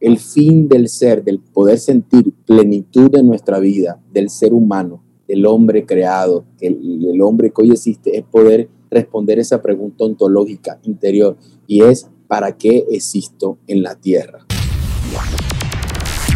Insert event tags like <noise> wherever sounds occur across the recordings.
el fin del ser, del poder sentir plenitud de nuestra vida, del ser humano, del hombre creado, el, el hombre que hoy existe, es poder responder esa pregunta ontológica interior y es ¿para qué existo en la tierra?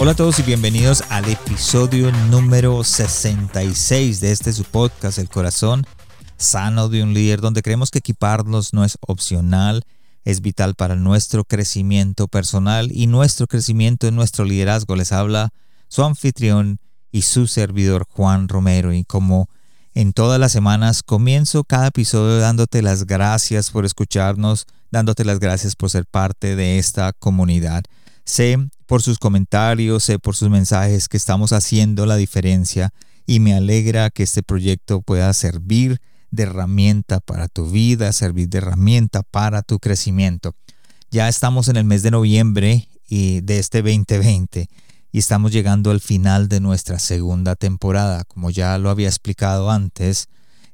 Hola a todos y bienvenidos al episodio número 66 de este su podcast, El Corazón Sano de un Líder, donde creemos que equiparnos no es opcional, es vital para nuestro crecimiento personal y nuestro crecimiento en nuestro liderazgo. Les habla su anfitrión y su servidor Juan Romero y como en todas las semanas comienzo cada episodio dándote las gracias por escucharnos, dándote las gracias por ser parte de esta comunidad. Sé por sus comentarios, por sus mensajes que estamos haciendo la diferencia y me alegra que este proyecto pueda servir de herramienta para tu vida, servir de herramienta para tu crecimiento. Ya estamos en el mes de noviembre y de este 2020 y estamos llegando al final de nuestra segunda temporada. Como ya lo había explicado antes,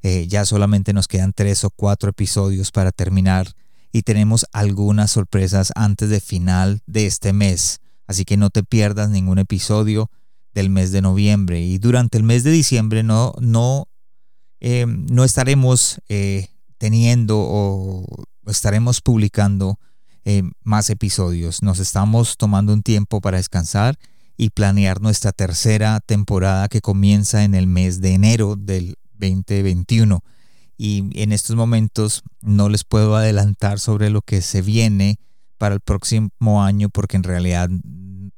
eh, ya solamente nos quedan tres o cuatro episodios para terminar y tenemos algunas sorpresas antes de final de este mes. Así que no te pierdas ningún episodio del mes de noviembre. Y durante el mes de diciembre no, no, eh, no estaremos eh, teniendo o estaremos publicando eh, más episodios. Nos estamos tomando un tiempo para descansar y planear nuestra tercera temporada que comienza en el mes de enero del 2021 y en estos momentos no les puedo adelantar sobre lo que se viene para el próximo año porque en realidad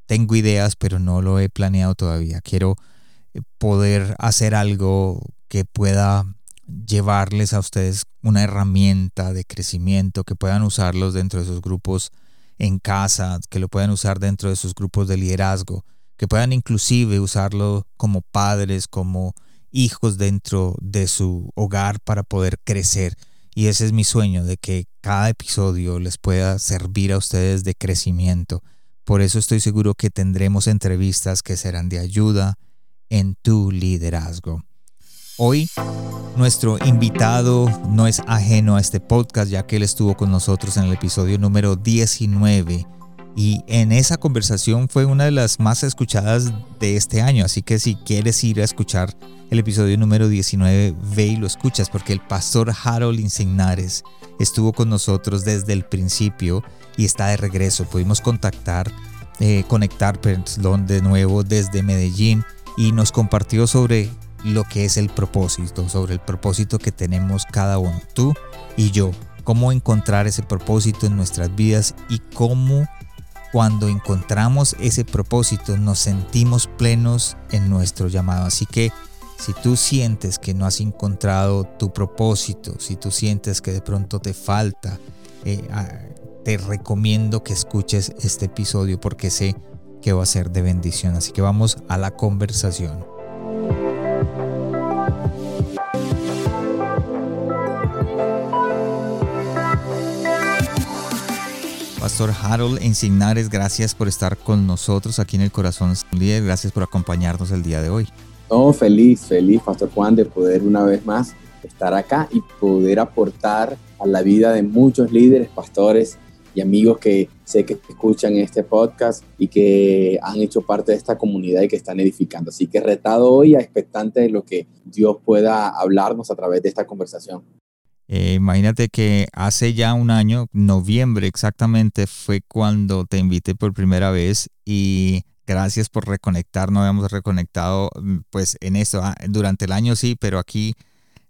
tengo ideas pero no lo he planeado todavía. Quiero eh, poder hacer algo que pueda llevarles a ustedes una herramienta de crecimiento, que puedan usarlos dentro de sus grupos en casa, que lo puedan usar dentro de sus grupos de liderazgo, que puedan inclusive usarlo como padres, como hijos dentro de su hogar para poder crecer. Y ese es mi sueño, de que cada episodio les pueda servir a ustedes de crecimiento. Por eso estoy seguro que tendremos entrevistas que serán de ayuda en tu liderazgo. Hoy nuestro invitado no es ajeno a este podcast ya que él estuvo con nosotros en el episodio número 19 y en esa conversación fue una de las más escuchadas de este año, así que si quieres ir a escuchar el episodio número 19, ve y lo escuchas porque el pastor Harold Insignares estuvo con nosotros desde el principio y está de regreso. Pudimos contactar, eh, conectar perdón, de nuevo desde Medellín y nos compartió sobre lo que es el propósito, sobre el propósito que tenemos cada uno, tú y yo, cómo encontrar ese propósito en nuestras vidas y cómo cuando encontramos ese propósito nos sentimos plenos en nuestro llamado. Así que si tú sientes que no has encontrado tu propósito, si tú sientes que de pronto te falta, eh, ah, te recomiendo que escuches este episodio porque sé que va a ser de bendición. Así que vamos a la conversación. Pastor Harold Insignares, gracias por estar con nosotros aquí en el Corazón Líder. Gracias por acompañarnos el día de hoy. No, feliz, feliz, Pastor Juan, de poder una vez más estar acá y poder aportar a la vida de muchos líderes, pastores y amigos que sé que escuchan este podcast y que han hecho parte de esta comunidad y que están edificando. Así que retado hoy a expectante de lo que Dios pueda hablarnos a través de esta conversación. Eh, imagínate que hace ya un año, noviembre exactamente, fue cuando te invité por primera vez y Gracias por reconectar. No habíamos reconectado mm, pues en eso. Ah, durante el año sí, pero aquí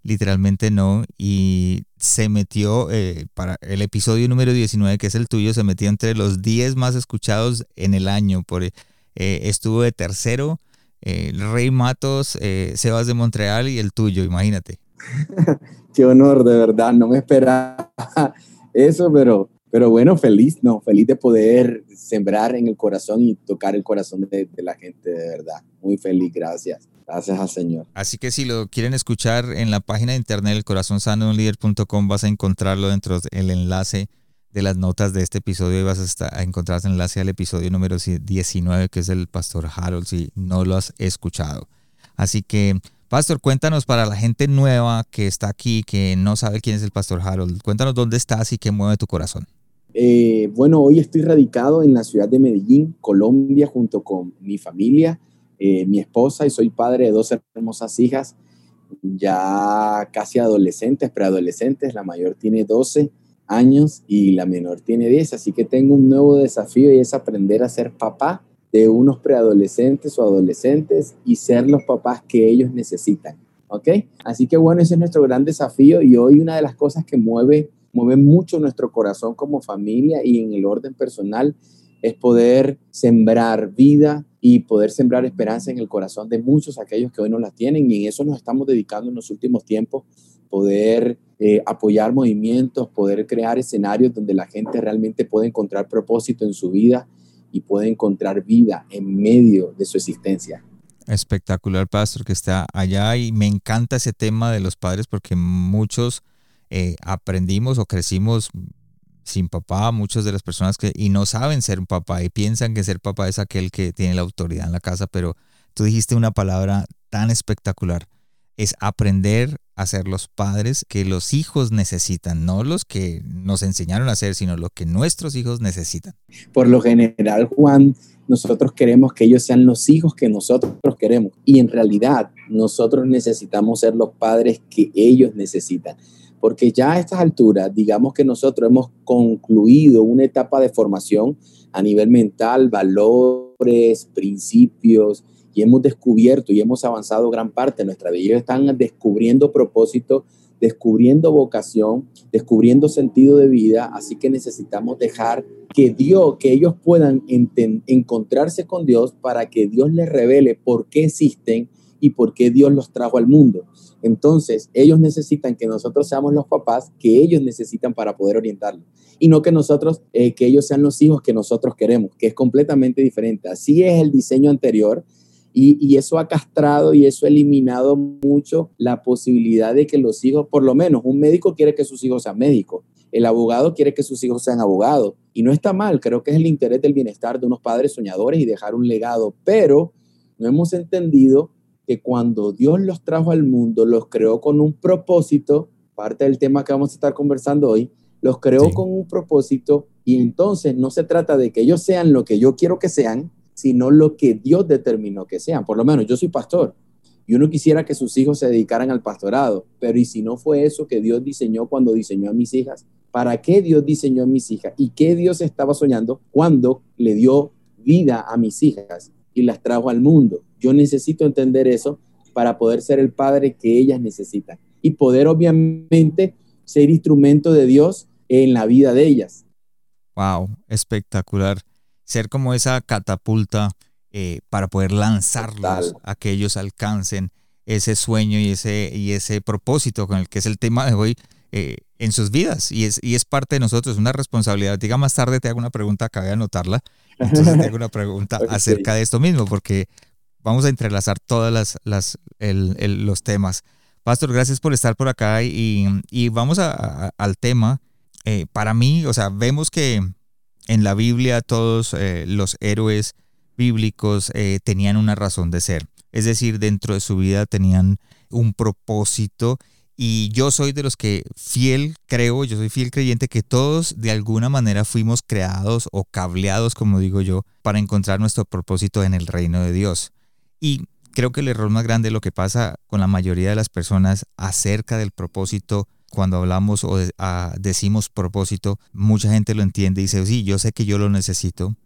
literalmente no. Y se metió eh, para el episodio número 19, que es el tuyo, se metió entre los 10 más escuchados en el año. Por, eh, estuvo de tercero. Eh, Rey Matos, Sebas de Montreal y el tuyo, imagínate. <laughs> Qué honor, de verdad. No me esperaba <laughs> eso, pero Pero bueno, feliz, no, feliz de poder sembrar en el corazón y tocar el corazón de, la gente, de verdad. Muy feliz, gracias. Gracias al Señor. Así que si lo quieren escuchar en la página de internet, el vas a encontrarlo dentro del enlace de las notas de este episodio y vas a, encontrar el enlace al episodio número 19, que es el Pastor Harold, si no lo has escuchado. Así que, Pastor, cuéntanos para la gente nueva que está aquí, que no sabe quién es el Pastor Harold, cuéntanos dónde estás y qué mueve tu corazón. Eh, bueno, hoy estoy radicado en la ciudad de Medellín, Colombia, junto con mi familia, eh, mi esposa y soy padre de dos hermosas hijas, ya casi adolescentes, preadolescentes. La mayor tiene 12 años y la menor tiene 10, así que tengo un nuevo desafío y es aprender a ser papá de unos preadolescentes o adolescentes y ser los papás que ellos necesitan. ¿Ok? Así que bueno, ese es nuestro gran desafío y hoy una de las cosas que mueve mueve mucho nuestro corazón como familia y en el orden personal es poder sembrar vida y poder sembrar esperanza en el corazón de muchos aquellos que hoy no la tienen y en eso nos estamos dedicando en los últimos tiempos, poder eh, apoyar movimientos, poder crear escenarios donde la gente realmente puede encontrar propósito en su vida y puede encontrar vida en medio de su existencia. Espectacular, pastor, que está allá y me encanta ese tema de los padres porque muchos eh, aprendimos o crecimos sin papá, muchas de las personas que y no saben ser un papá y piensan que ser papá es aquel que tiene la autoridad en la casa, pero tú dijiste una palabra tan espectacular, es aprender a ser los padres que los hijos necesitan, no los que nos enseñaron a ser, sino lo que nuestros hijos necesitan. Por lo general, Juan, nosotros queremos que ellos sean los hijos que nosotros queremos y en realidad nosotros necesitamos ser los padres que ellos necesitan porque ya a estas alturas, digamos que nosotros hemos concluido una etapa de formación a nivel mental, valores, principios, y hemos descubierto y hemos avanzado gran parte de nuestra vida. Ellos están descubriendo propósito, descubriendo vocación, descubriendo sentido de vida, así que necesitamos dejar que Dios, que ellos puedan encontrarse con Dios para que Dios les revele por qué existen y por qué Dios los trajo al mundo. Entonces, ellos necesitan que nosotros seamos los papás que ellos necesitan para poder orientarlos y no que nosotros, eh, que ellos sean los hijos que nosotros queremos, que es completamente diferente. Así es el diseño anterior y, y, eso ha castrado y eso ha eliminado mucho la posibilidad de que los hijos, por lo menos un médico quiere que sus hijos sean médicos, el abogado quiere que sus hijos sean abogados y no está mal, creo que es el interés del bienestar de unos padres soñadores y dejar un legado, pero no hemos entendido que cuando Dios los trajo al mundo, los creó con un propósito, parte del tema que vamos a estar conversando hoy, los creó con un propósito y entonces no se trata de que ellos sean lo que yo quiero que sean, sino lo que Dios determinó que sean. Por lo menos yo soy pastor y uno quisiera que sus hijos se dedicaran al pastorado, pero ¿y si no fue eso que Dios diseñó cuando diseñó a mis hijas? ¿Para qué Dios diseñó a mis hijas? ¿Y qué Dios estaba soñando cuando le dio vida a mis hijas y las trajo al mundo? Yo necesito entender eso para poder ser el padre que ellas necesitan y poder obviamente ser instrumento de Dios en la vida de ellas. Wow, espectacular. Ser como esa catapulta eh, para poder lanzarlos a que ellos alcancen ese sueño y ese, y ese propósito con el que es el tema de hoy eh, en sus vidas. Y es, y es parte de nosotros, una responsabilidad. Diga más tarde, te hago una pregunta, acabé de anotarla. Entonces te hago una pregunta <laughs> acerca de esto mismo, porque vamos a entrelazar todos las, las, los temas. Pastor, gracias por estar por acá y, y vamos a, al tema. Eh, para mí, o sea, vemos que en la Biblia todos eh, los héroes bíblicos eh, tenían una razón de ser. Es decir, dentro de su vida tenían un propósito y yo soy de los que fiel creo, yo soy fiel creyente que todos de alguna manera fuimos creados o cableados, como digo yo, para encontrar nuestro propósito en el reino de Dios. Y creo que el error más grande, lo que pasa con la mayoría de las personas acerca del propósito, cuando hablamos o decimos propósito, mucha gente lo entiende y dice, sí, yo sé que yo lo necesito,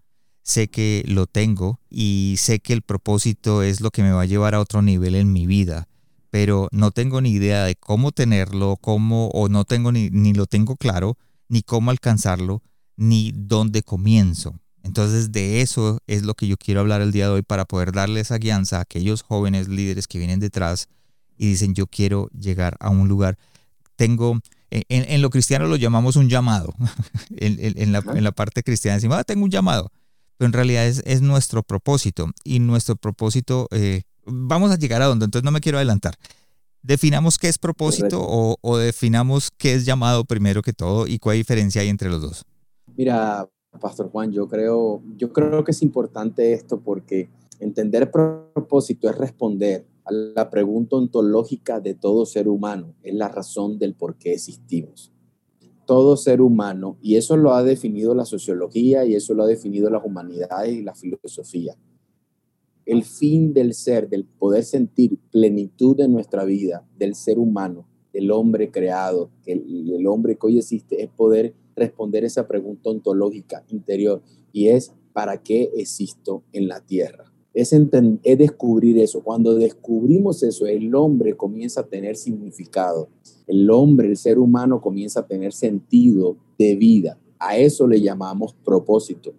sé que lo tengo y sé que el propósito es lo que me va a llevar a otro nivel en mi vida, pero no tengo ni idea de cómo tenerlo, cómo, o no tengo ni, ni lo tengo claro, ni cómo alcanzarlo, ni dónde comienzo. Entonces de eso es lo que yo quiero hablar el día de hoy para poder darle esa guianza a aquellos jóvenes líderes que vienen detrás y dicen yo quiero llegar a un lugar. Tengo en, lo cristiano lo llamamos un llamado. <laughs> en, la, parte cristiana decimos, ah, tengo un llamado. Pero en realidad es, nuestro propósito. Y nuestro propósito, eh, vamos a llegar a donde, entonces no me quiero adelantar. Definamos qué es propósito o, o, definamos qué es llamado primero que todo y cuál diferencia hay entre los dos. Mira, Pastor Juan, yo creo, yo creo que es importante esto porque entender propósito es responder la pregunta ontológica de todo ser humano, es la razón del por qué existimos. Todo ser humano, y eso lo ha definido la sociología y eso lo ha definido las humanidades y la filosofía, el fin del ser, del poder sentir plenitud de nuestra vida, del ser humano, del hombre creado, el, el hombre que hoy existe, es poder responder esa pregunta ontológica interior y es, ¿para qué existo en la tierra? Es, es descubrir eso. Cuando descubrimos eso, el hombre comienza a tener significado. El hombre, el ser humano comienza a tener sentido de vida. A eso le llamamos propósito.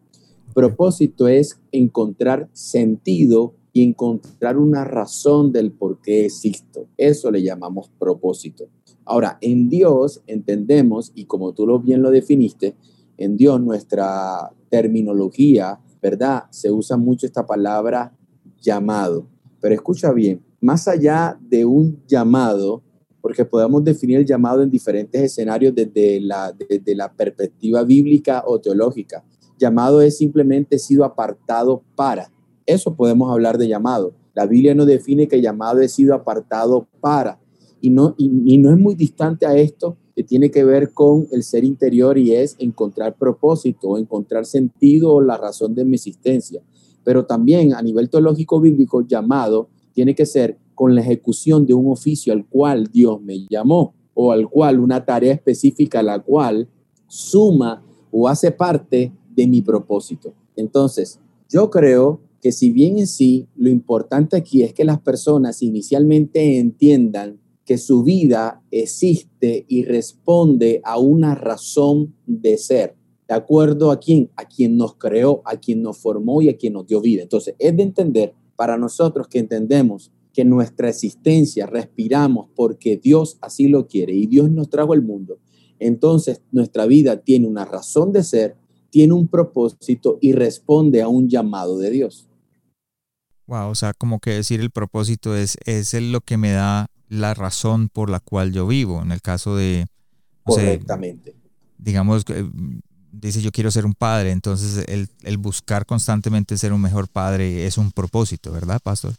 Propósito es encontrar sentido y encontrar una razón del por qué existo. Eso le llamamos propósito. Ahora, en Dios entendemos, y como tú lo bien lo definiste, en Dios nuestra terminología, ¿verdad? Se usa mucho esta palabra llamado. Pero escucha bien, más allá de un llamado, porque podemos definir el llamado en diferentes escenarios desde la, desde la perspectiva bíblica o teológica. Llamado es simplemente sido apartado para. Eso podemos hablar de llamado. La Biblia nos define que llamado es sido apartado para. Y no, y, no es muy distante a esto que tiene que ver con el ser interior y es encontrar propósito, encontrar sentido o la razón de mi existencia. Pero también a nivel teológico bíblico, llamado tiene que ser con la ejecución de un oficio al cual Dios me llamó o al cual una tarea específica la cual suma o hace parte de mi propósito. Entonces, yo creo que si bien en sí lo importante aquí es que las personas inicialmente entiendan que su vida existe y responde a una razón de ser, de acuerdo a quién, a quien nos creó, a quien nos formó y a quien nos dio vida. Entonces, es de entender para nosotros que entendemos que nuestra existencia respiramos porque Dios así lo quiere y Dios nos trajo al mundo. Entonces, nuestra vida tiene una razón de ser tiene un propósito y responde a un llamado de Dios. Wow, o sea, como que decir el propósito es, es lo que me da la razón por la cual yo vivo. En el caso de... Correctamente. digamos, dice yo quiero ser un padre, entonces el, el, buscar constantemente ser un mejor padre es un propósito, ¿verdad, pastor?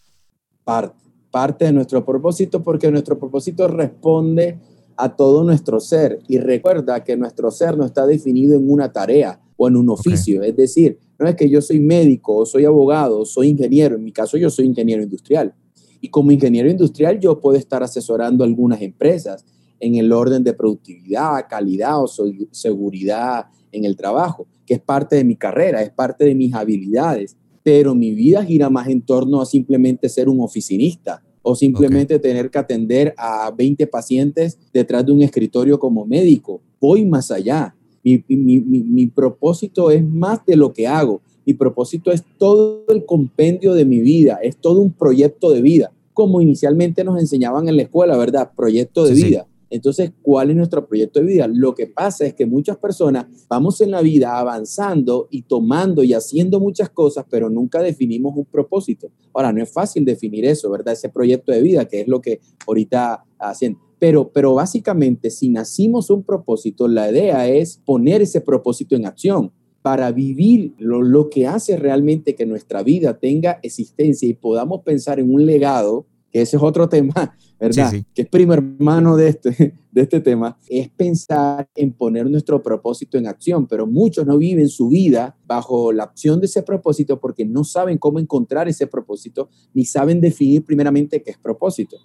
Parte, parte de nuestro propósito porque nuestro propósito responde a todo nuestro ser y recuerda que nuestro ser no está definido en una tarea, o en un oficio. Es decir, no es que yo soy médico o soy abogado o soy ingeniero. En mi caso, yo soy ingeniero industrial. Y como ingeniero industrial, yo puedo estar asesorando algunas empresas en el orden de productividad, calidad o seguridad en el trabajo, que es parte de mi carrera, es parte de mis habilidades. Pero mi vida gira más en torno a simplemente ser un oficinista o simplemente tener que atender a 20 pacientes detrás de un escritorio como médico. Voy más allá mi, propósito es más de lo que hago. Mi propósito es todo el compendio de mi vida, es todo un proyecto de vida, como inicialmente nos enseñaban en la escuela, ¿verdad? Proyecto de vida. Entonces, ¿cuál es nuestro proyecto de vida? Lo que pasa es que muchas personas vamos en la vida avanzando y tomando y haciendo muchas cosas, pero nunca definimos un propósito. Ahora, no es fácil definir eso, ¿verdad? Ese proyecto de vida, que es lo que ahorita hacen. Pero, pero básicamente, si nacimos un propósito, la idea es poner ese propósito en acción para vivir lo, que hace realmente que nuestra vida tenga existencia y podamos pensar en un legado, que ese es otro <laughs> tema, ¿verdad? Que es primer hermano de este, de este tema, es pensar en poner nuestro propósito en acción, pero muchos no viven su vida bajo la opción de ese propósito porque no saben cómo encontrar ese propósito, ni saben definir primeramente qué es propósito.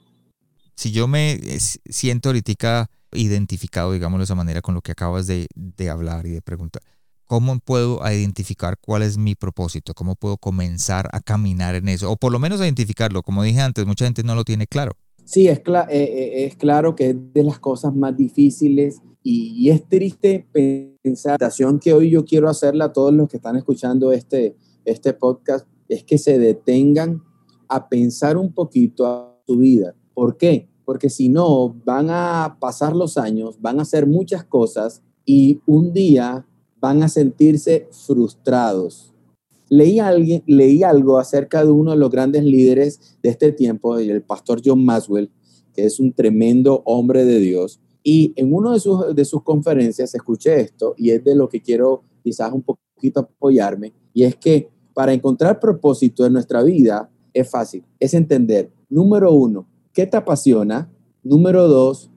Si yo me eh, siento ahorita identificado, digamos de esa manera, con lo que acabas de, hablar y de preguntar, ¿cómo puedo identificar cuál es mi propósito? ¿Cómo puedo comenzar a caminar en eso? O por lo menos identificarlo. Como dije antes, mucha gente no lo tiene claro. Sí, es, eh, eh, es claro que es de las cosas más difíciles y, es triste pensar, la que hoy yo quiero hacerle a todos los que están escuchando este, este podcast, es que se detengan a pensar un poquito a su vida. ¿Por qué? porque si no, van a pasar los años, van a hacer muchas cosas y un día van a sentirse frustrados. Leí, algo acerca de uno de los grandes líderes de este tiempo, el pastor John Maswell, que es un tremendo hombre de Dios. Y en una de sus, de sus conferencias escuché esto y es de lo que quiero quizás un poquito apoyarme. Y es que para encontrar propósito en nuestra vida es fácil, es entender, número uno, ¿qué te apasiona? Número dos,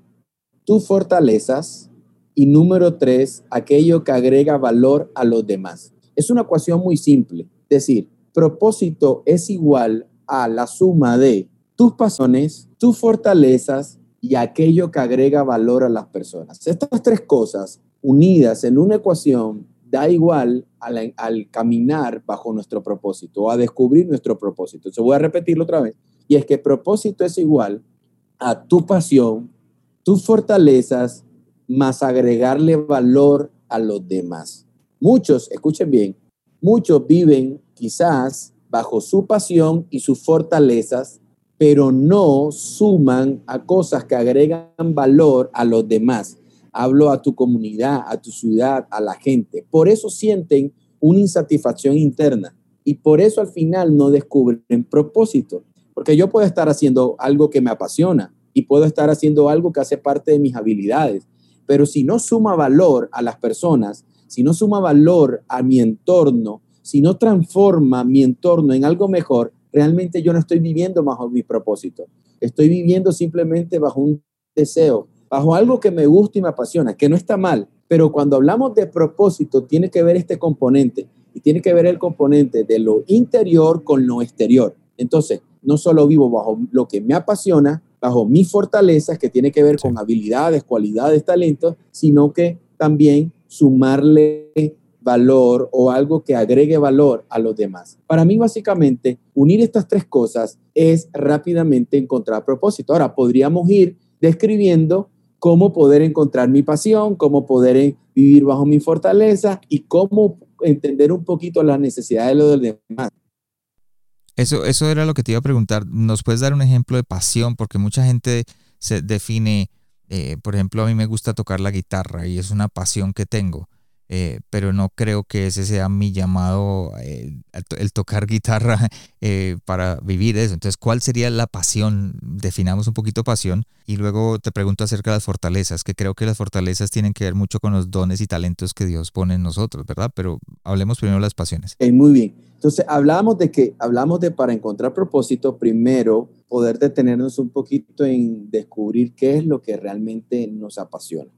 tus fortalezas. Y número tres, aquello que agrega valor a los demás. Es una ecuación muy simple. Es decir, propósito es igual a la suma de tus pasiones, tus fortalezas y aquello que agrega valor a las personas. Estas tres cosas unidas en una ecuación da igual al, caminar bajo nuestro propósito o a descubrir nuestro propósito. Entonces voy a repetirlo otra vez. Y es que propósito es igual a tu pasión, tus fortalezas, más agregarle valor a los demás. Muchos, escuchen bien, muchos viven quizás bajo su pasión y sus fortalezas, pero no suman a cosas que agregan valor a los demás hablo a tu comunidad, a tu ciudad, a la gente. Por eso sienten una insatisfacción interna y por eso al final no descubren propósito. Porque yo puedo estar haciendo algo que me apasiona y puedo estar haciendo algo que hace parte de mis habilidades, pero si no suma valor a las personas, si no suma valor a mi entorno, si no transforma mi entorno en algo mejor, realmente yo no estoy viviendo bajo mi propósito. Estoy viviendo simplemente bajo un deseo, bajo algo que me gusta y me apasiona, que no está mal, pero cuando hablamos de propósito tiene que ver este componente y tiene que ver el componente de lo interior con lo exterior. Entonces, no solo vivo bajo lo que me apasiona, bajo mis fortalezas, que tiene que ver con habilidades, cualidades, talentos, sino que también sumarle valor o algo que agregue valor a los demás. Para mí, básicamente, unir estas tres cosas es rápidamente encontrar propósito. Ahora, podríamos ir describiendo cómo poder encontrar mi pasión, cómo poder vivir bajo mi fortaleza y cómo entender un poquito las necesidades de los demás. Eso, eso era lo que te iba a preguntar. ¿Nos puedes dar un ejemplo de pasión? Porque mucha gente se define, eh, por ejemplo, a mí me gusta tocar la guitarra y es una pasión que tengo. Eh, pero no creo que ese sea mi llamado, eh, el tocar guitarra <laughs> eh, para vivir eso. Entonces, ¿cuál sería la pasión? Definamos un poquito pasión y luego te pregunto acerca de las fortalezas, que creo que las fortalezas tienen que ver mucho con los dones y talentos que Dios pone en nosotros, ¿verdad? Pero hablemos primero de las pasiones. muy bien. Entonces, hablamos de que, hablamos de para encontrar propósito, primero poder detenernos un poquito en descubrir qué es lo que realmente nos apasiona.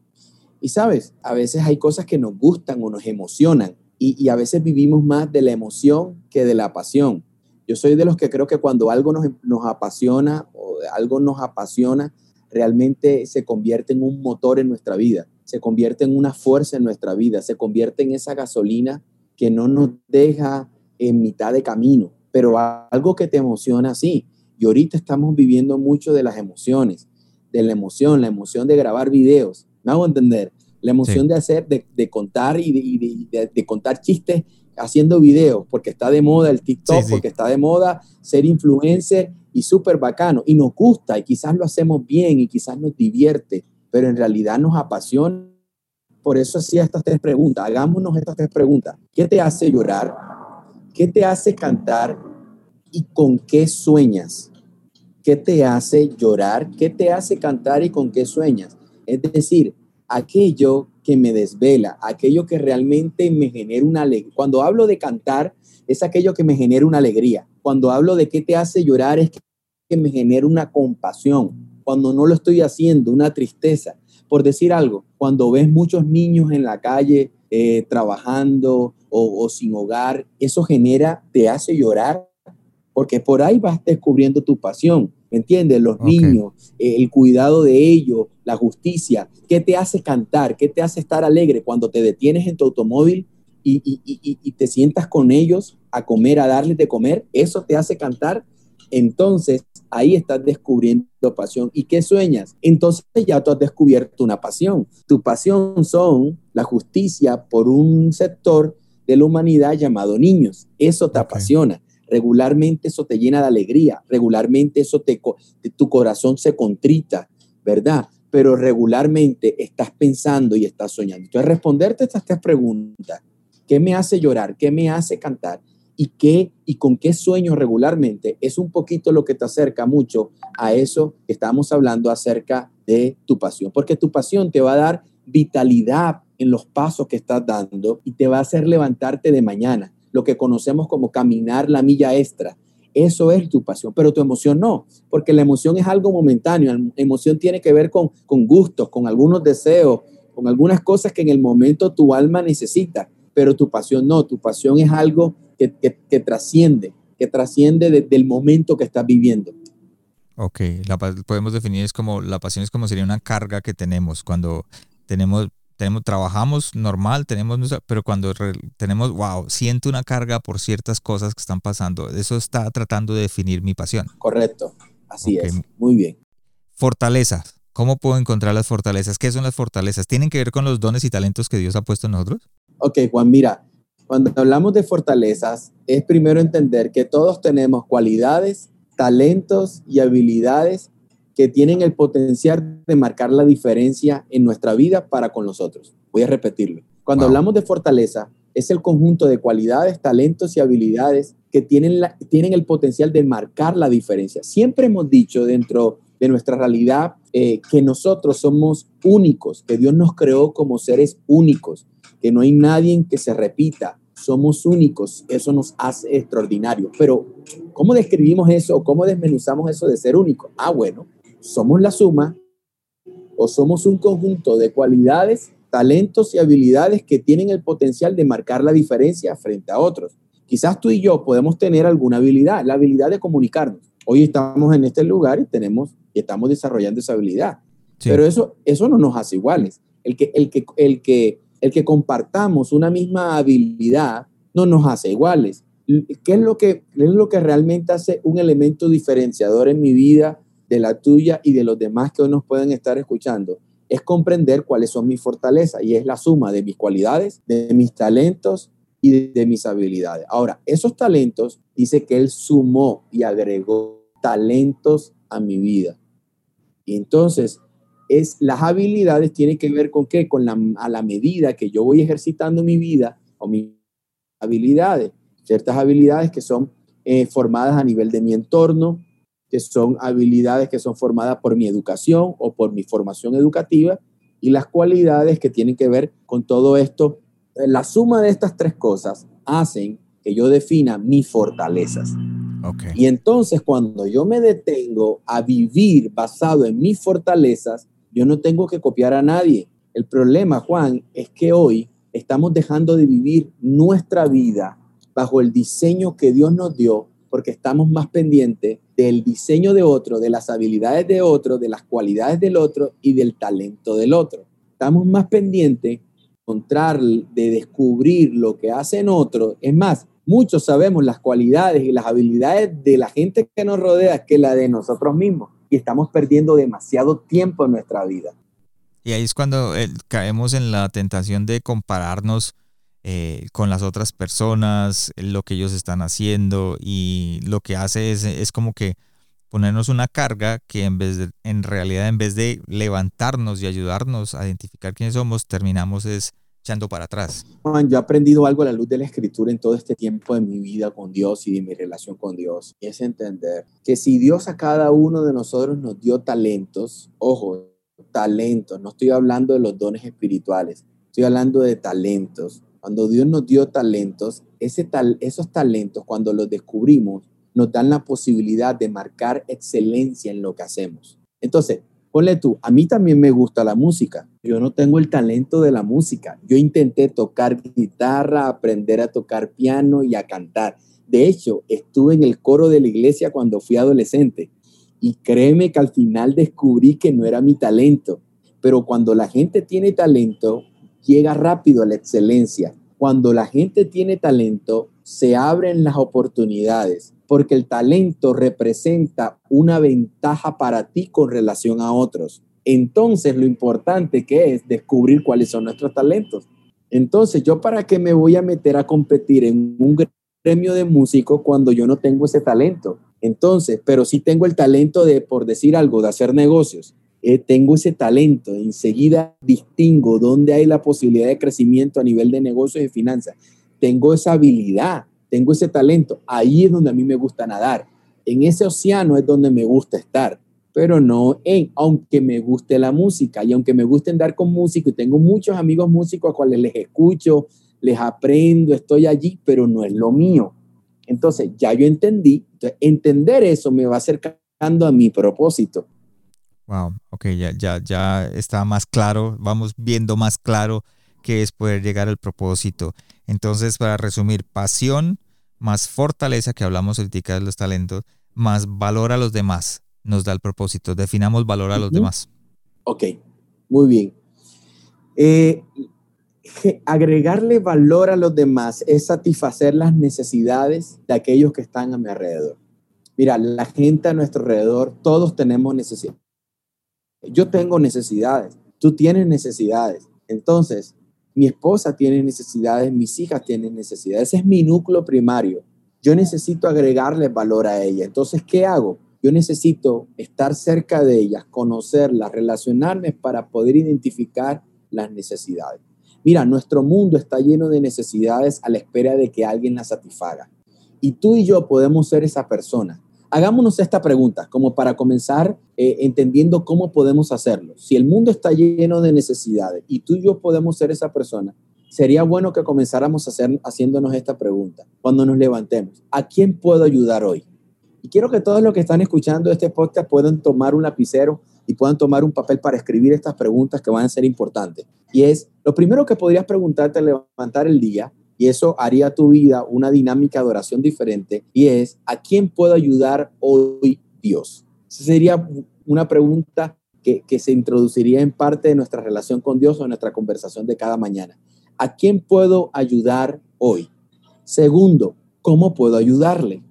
Y sabes, a veces hay cosas que nos gustan o nos emocionan y, a veces vivimos más de la emoción que de la pasión. Yo soy de los que creo que cuando algo nos, nos apasiona o algo nos apasiona, realmente se convierte en un motor en nuestra vida, se convierte en una fuerza en nuestra vida, se convierte en esa gasolina que no nos deja en mitad de camino, pero algo que te emociona, sí. Y ahorita estamos viviendo mucho de las emociones, de la emoción, la emoción de grabar videos, me hago entender. La emoción de hacer, de, contar y, de, contar chistes haciendo videos, porque está de moda el TikTok, porque está de moda ser influencer y súper bacano. Y nos gusta y quizás lo hacemos bien y quizás nos divierte, pero en realidad nos apasiona. Por eso hacía estas tres preguntas. Hagámonos estas tres preguntas. ¿Qué te hace llorar? ¿Qué te hace cantar? ¿Y con qué sueñas? ¿Qué te hace llorar? ¿Qué te hace cantar y con qué sueñas? Es decir, aquello que me desvela, aquello que realmente me genera una alegría. Cuando hablo de cantar, es aquello que me genera una alegría. Cuando hablo de qué te hace llorar, es que me genera una compasión. Cuando no lo estoy haciendo, una tristeza. Por decir algo, cuando ves muchos niños en la calle eh, trabajando o, o sin hogar, eso genera, te hace llorar, porque por ahí vas descubriendo tu pasión ¿me entiendes? Los niños, eh, el cuidado de ellos, la justicia. ¿Qué te hace cantar? ¿Qué te hace estar alegre cuando te detienes en tu automóvil y, y, te sientas con ellos a comer, a darles de comer? ¿Eso te hace cantar? Entonces, ahí estás descubriendo pasión. ¿Y qué sueñas? Entonces ya tú has descubierto una pasión. Tu pasión son la justicia por un sector de la humanidad llamado niños. Eso te apasiona regularmente eso te llena de alegría, regularmente eso te, tu corazón se contrita, ¿verdad? Pero regularmente estás pensando y estás soñando. Entonces, responderte estas tres preguntas, ¿qué me hace llorar? ¿Qué me hace cantar? ¿Y qué y con qué sueño regularmente? Es un poquito lo que te acerca mucho a eso que estamos hablando acerca de tu pasión, porque tu pasión te va a dar vitalidad en los pasos que estás dando y te va a hacer levantarte de mañana, lo que conocemos como caminar la milla extra. Eso es tu pasión, pero tu emoción no, porque la emoción es algo momentáneo. La emoción tiene que ver con, con gustos, con algunos deseos, con algunas cosas que en el momento tu alma necesita, pero tu pasión no, tu pasión es algo que, que, trasciende, que trasciende desde el momento que estás viviendo. Ok, la, podemos definir es como, la pasión es como sería una carga que tenemos cuando tenemos tenemos, trabajamos normal, tenemos, pero cuando tenemos, wow, siento una carga por ciertas cosas que están pasando, eso está tratando de definir mi pasión. Correcto, así es, muy bien. Fortalezas, ¿cómo puedo encontrar las fortalezas? ¿Qué son las fortalezas? ¿Tienen que ver con los dones y talentos que Dios ha puesto en nosotros? Ok, Juan, mira, cuando hablamos de fortalezas, es primero entender que todos tenemos cualidades, talentos y habilidades que tienen el potencial de marcar la diferencia en nuestra vida para con los otros. Voy a repetirlo. Cuando hablamos de fortaleza, es el conjunto de cualidades, talentos y habilidades que tienen, la, tienen el potencial de marcar la diferencia. Siempre hemos dicho dentro de nuestra realidad eh, que nosotros somos únicos, que Dios nos creó como seres únicos, que no hay nadie que se repita, somos únicos, eso nos hace extraordinarios. Pero, ¿cómo describimos eso? ¿Cómo desmenuzamos eso de ser único? Ah, bueno, somos la suma o somos un conjunto de cualidades, talentos y habilidades que tienen el potencial de marcar la diferencia frente a otros. Quizás tú y yo podemos tener alguna habilidad, la habilidad de comunicarnos. Hoy estamos en este lugar y tenemos y estamos desarrollando esa habilidad. Pero eso, eso no nos hace iguales. El que, el, que, el, que, el que compartamos una misma habilidad no nos hace iguales. ¿Qué es lo que, qué es lo que realmente hace un elemento diferenciador en mi vida de la tuya y de los demás que hoy nos pueden estar escuchando, es comprender cuáles son mis fortalezas y es la suma de mis cualidades, de mis talentos y de, mis habilidades. Ahora, esos talentos, dice que Él sumó y agregó talentos a mi vida. Y entonces, es, las habilidades tienen que ver con qué? Con la, a la medida que yo voy ejercitando mi vida o mis habilidades, ciertas habilidades que son eh, formadas a nivel de mi entorno, que son habilidades que son formadas por mi educación o por mi formación educativa y las cualidades que tienen que ver con todo esto. La suma de estas tres cosas hacen que yo defina mis fortalezas. Y entonces cuando yo me detengo a vivir basado en mis fortalezas, yo no tengo que copiar a nadie. El problema, Juan, es que hoy estamos dejando de vivir nuestra vida bajo el diseño que Dios nos dio porque estamos más pendientes del diseño de otro, de las habilidades de otro, de las cualidades del otro y del talento del otro. Estamos más pendientes de encontrar, de descubrir lo que hacen otros. Es más, muchos sabemos las cualidades y las habilidades de la gente que nos rodea que la de nosotros mismos y estamos perdiendo demasiado tiempo en nuestra vida. Y ahí es cuando eh, caemos en la tentación de compararnos eh, con las otras personas, lo que ellos están haciendo y lo que hace es, es como que ponernos una carga que en vez de, en realidad en vez de levantarnos y ayudarnos a identificar quiénes somos, terminamos es echando para atrás. Juan, yo he aprendido algo a la luz de la escritura en todo este tiempo de mi vida con Dios y de mi relación con Dios. Y es entender que si Dios a cada uno de nosotros nos dio talentos, ojo, talentos, no estoy hablando de los dones espirituales, estoy hablando de talentos. Cuando Dios nos dio talentos, esos talentos, cuando los descubrimos, nos dan la posibilidad de marcar excelencia en lo que hacemos. Entonces, ponle tú, a mí también me gusta la música. Yo no tengo el talento de la música. Yo intenté tocar guitarra, aprender a tocar piano y a cantar. De hecho, estuve en el coro de la iglesia cuando fui adolescente. Y créeme que al final descubrí que no era mi talento. Pero cuando la gente tiene talento, llega rápido a la excelencia. Cuando la gente tiene talento, se abren las oportunidades, porque el talento representa una ventaja para ti con relación a otros. Entonces, lo importante que es descubrir cuáles son nuestros talentos. Entonces, yo para qué me voy a meter a competir en un premio de músico cuando yo no tengo ese talento. Entonces, pero sí tengo el talento de, por decir algo, de hacer negocios. Eh, tengo ese talento, enseguida distingo dónde hay la posibilidad de crecimiento a nivel de negocios y finanzas. Tengo esa habilidad, tengo ese talento. Ahí es donde a mí me gusta nadar. En ese océano es donde me gusta estar, pero no en, aunque me guste la música y aunque me guste andar con música y tengo muchos amigos músicos a cuales les escucho, les aprendo, estoy allí, pero no es lo mío. Entonces, ya yo entendí, entender eso me va acercando a mi propósito. Wow, ok, ya, ya, ya está más claro, vamos viendo más claro qué es poder llegar al propósito. Entonces, para resumir, pasión más fortaleza, que hablamos ahorita de los talentos, más valor a los demás, nos da el propósito. Definamos valor a los demás. Ok, muy bien. Eh, agregarle valor a los demás es satisfacer las necesidades de aquellos que están a mi alrededor. Mira, la gente a nuestro alrededor, todos tenemos necesidades. Yo tengo necesidades, tú tienes necesidades. Entonces, mi esposa tiene necesidades, mis hijas tienen necesidades. Ese es mi núcleo primario. Yo necesito agregarle valor a ella. Entonces, ¿qué hago? Yo necesito estar cerca de ellas, conocerlas, relacionarme para poder identificar las necesidades. Mira, nuestro mundo está lleno de necesidades a la espera de que alguien las satisfaga. Y tú y yo podemos ser esa persona. Hagámonos esta pregunta, como para comenzar eh, entendiendo cómo podemos hacerlo. Si el mundo está lleno de necesidades y tú y yo podemos ser esa persona, sería bueno que comenzáramos a hacer, haciéndonos esta pregunta cuando nos levantemos. ¿A quién puedo ayudar hoy? Y quiero que todos los que están escuchando este podcast puedan tomar un lapicero y puedan tomar un papel para escribir estas preguntas que van a ser importantes. Y es, lo primero que podrías preguntarte al levantar el día, y eso haría tu vida una dinámica de oración diferente, y es, ¿a quién puedo ayudar hoy Dios? Esa sería una pregunta que, que se introduciría en parte de nuestra relación con Dios o en nuestra conversación de cada mañana. ¿A quién puedo ayudar hoy? Segundo, ¿cómo puedo ayudarle?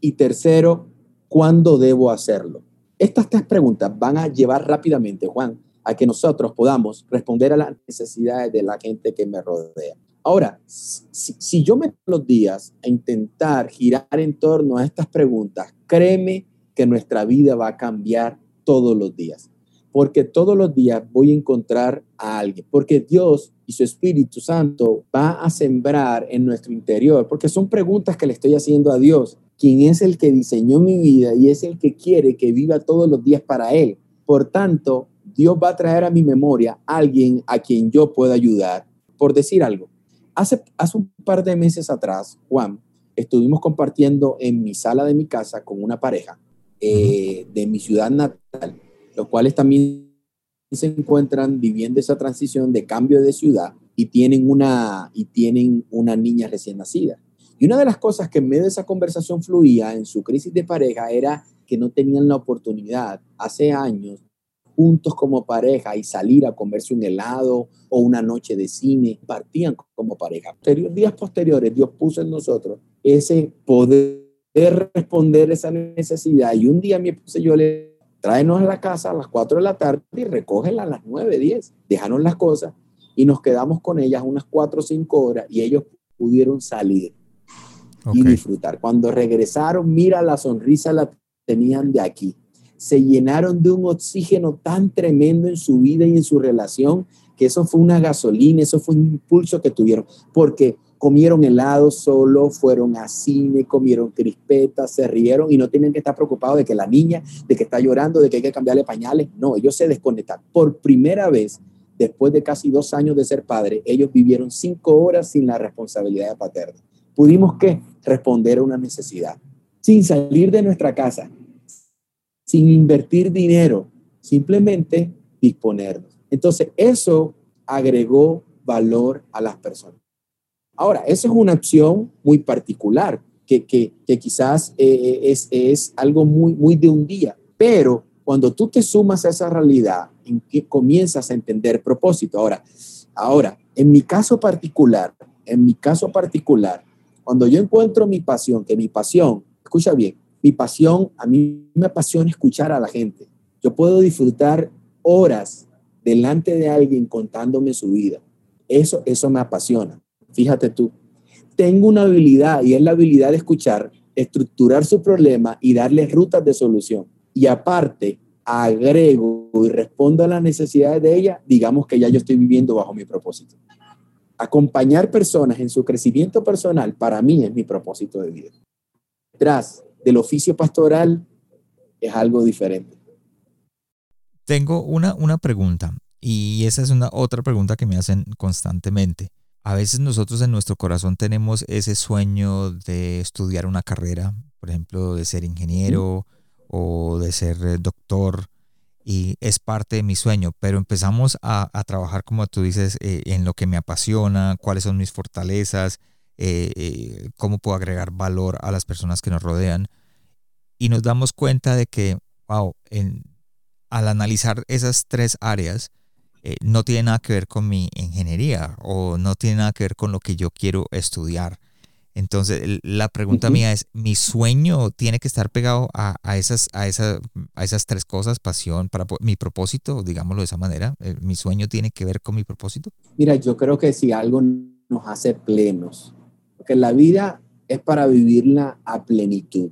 Y tercero, ¿cuándo debo hacerlo? Estas tres preguntas van a llevar rápidamente, Juan, a que nosotros podamos responder a las necesidades de la gente que me rodea. Ahora, si, yo me los días a intentar girar en torno a estas preguntas, créeme que nuestra vida va a cambiar todos los días. Porque todos los días voy a encontrar a alguien. Porque Dios y su Espíritu Santo va a sembrar en nuestro interior. Porque son preguntas que le estoy haciendo a Dios quien es el que diseñó mi vida y es el que quiere que viva todos los días para Él. Por tanto, Dios va a traer a mi memoria a alguien a quien yo pueda ayudar. Por decir algo, hace, hace un par de meses atrás, Juan, estuvimos compartiendo en mi sala de mi casa con una pareja eh, de mi ciudad natal, los cuales también se encuentran viviendo esa transición de cambio de ciudad y tienen una, y tienen una niña recién nacida. Y una de las cosas que en medio de esa conversación fluía en su crisis de pareja era que no tenían la oportunidad hace años juntos como pareja y salir a comerse un helado o una noche de cine, partían como pareja. Días posteriores, Dios puso en nosotros ese poder responder esa necesidad. Y un día mi esposa yo le tráenos a la casa a las 4 de la tarde y recógela a las 9, 10. Déjanos las cosas y nos quedamos con ellas unas 4 o 5 horas y ellos pudieron salir y disfrutar. Cuando regresaron, mira la sonrisa la tenían de aquí. Se llenaron de un oxígeno tan tremendo en su vida y en su relación que eso fue una gasolina, eso fue un impulso que tuvieron, porque comieron helado solo, fueron a cine, comieron crispetas, se rieron y no tienen que estar preocupados de que la niña, de que está llorando, de que hay que cambiarle pañales. No, ellos se desconectaron. Por primera vez, después de casi dos años de ser padre, ellos vivieron cinco horas sin la responsabilidad paterna pudimos que responder a una necesidad, sin salir de nuestra casa, sin invertir dinero, simplemente disponernos. Entonces, eso agregó valor a las personas. Ahora, eso es una acción muy particular, que, que, quizás eh, eh, es, es, algo muy, muy de un día, pero cuando tú te sumas a esa realidad, en que comienzas a entender propósito. Ahora, ahora, en mi caso particular, en mi caso particular, cuando yo encuentro mi pasión, que mi pasión, escucha bien, mi pasión, a mí me apasiona escuchar a la gente. Yo puedo disfrutar horas delante de alguien contándome su vida. Eso, eso me apasiona. Fíjate tú. tengo una habilidad y es la habilidad de escuchar, estructurar su problema y darle rutas de solución. Y aparte, agrego y respondo a las necesidades de ella, digamos que ya yo estoy viviendo bajo mi propósito. Acompañar personas en su crecimiento personal para mí es mi propósito de vida. Detrás del oficio pastoral es algo diferente. Tengo una, una pregunta y esa es una otra pregunta que me hacen constantemente. A veces nosotros en nuestro corazón tenemos ese sueño de estudiar una carrera, por ejemplo, de ser ingeniero o de ser eh, doctor, y es parte de mi sueño, pero empezamos a, trabajar, como tú dices, eh, en lo que me apasiona, cuáles son mis fortalezas, eh, cómo puedo agregar valor a las personas que nos rodean, y nos damos cuenta de que, wow, al analizar esas tres áreas, eh, no tiene nada que ver con mi ingeniería o no tiene nada que ver con lo que yo quiero estudiar. Entonces, la pregunta mía es, ¿mi sueño tiene que estar pegado a, esas, a, a esas tres cosas, pasión, para mi propósito, digámoslo de esa manera? Eh, ¿Mi sueño tiene que ver con mi propósito? Mira, yo creo que si algo nos hace plenos, porque la vida es para vivirla a plenitud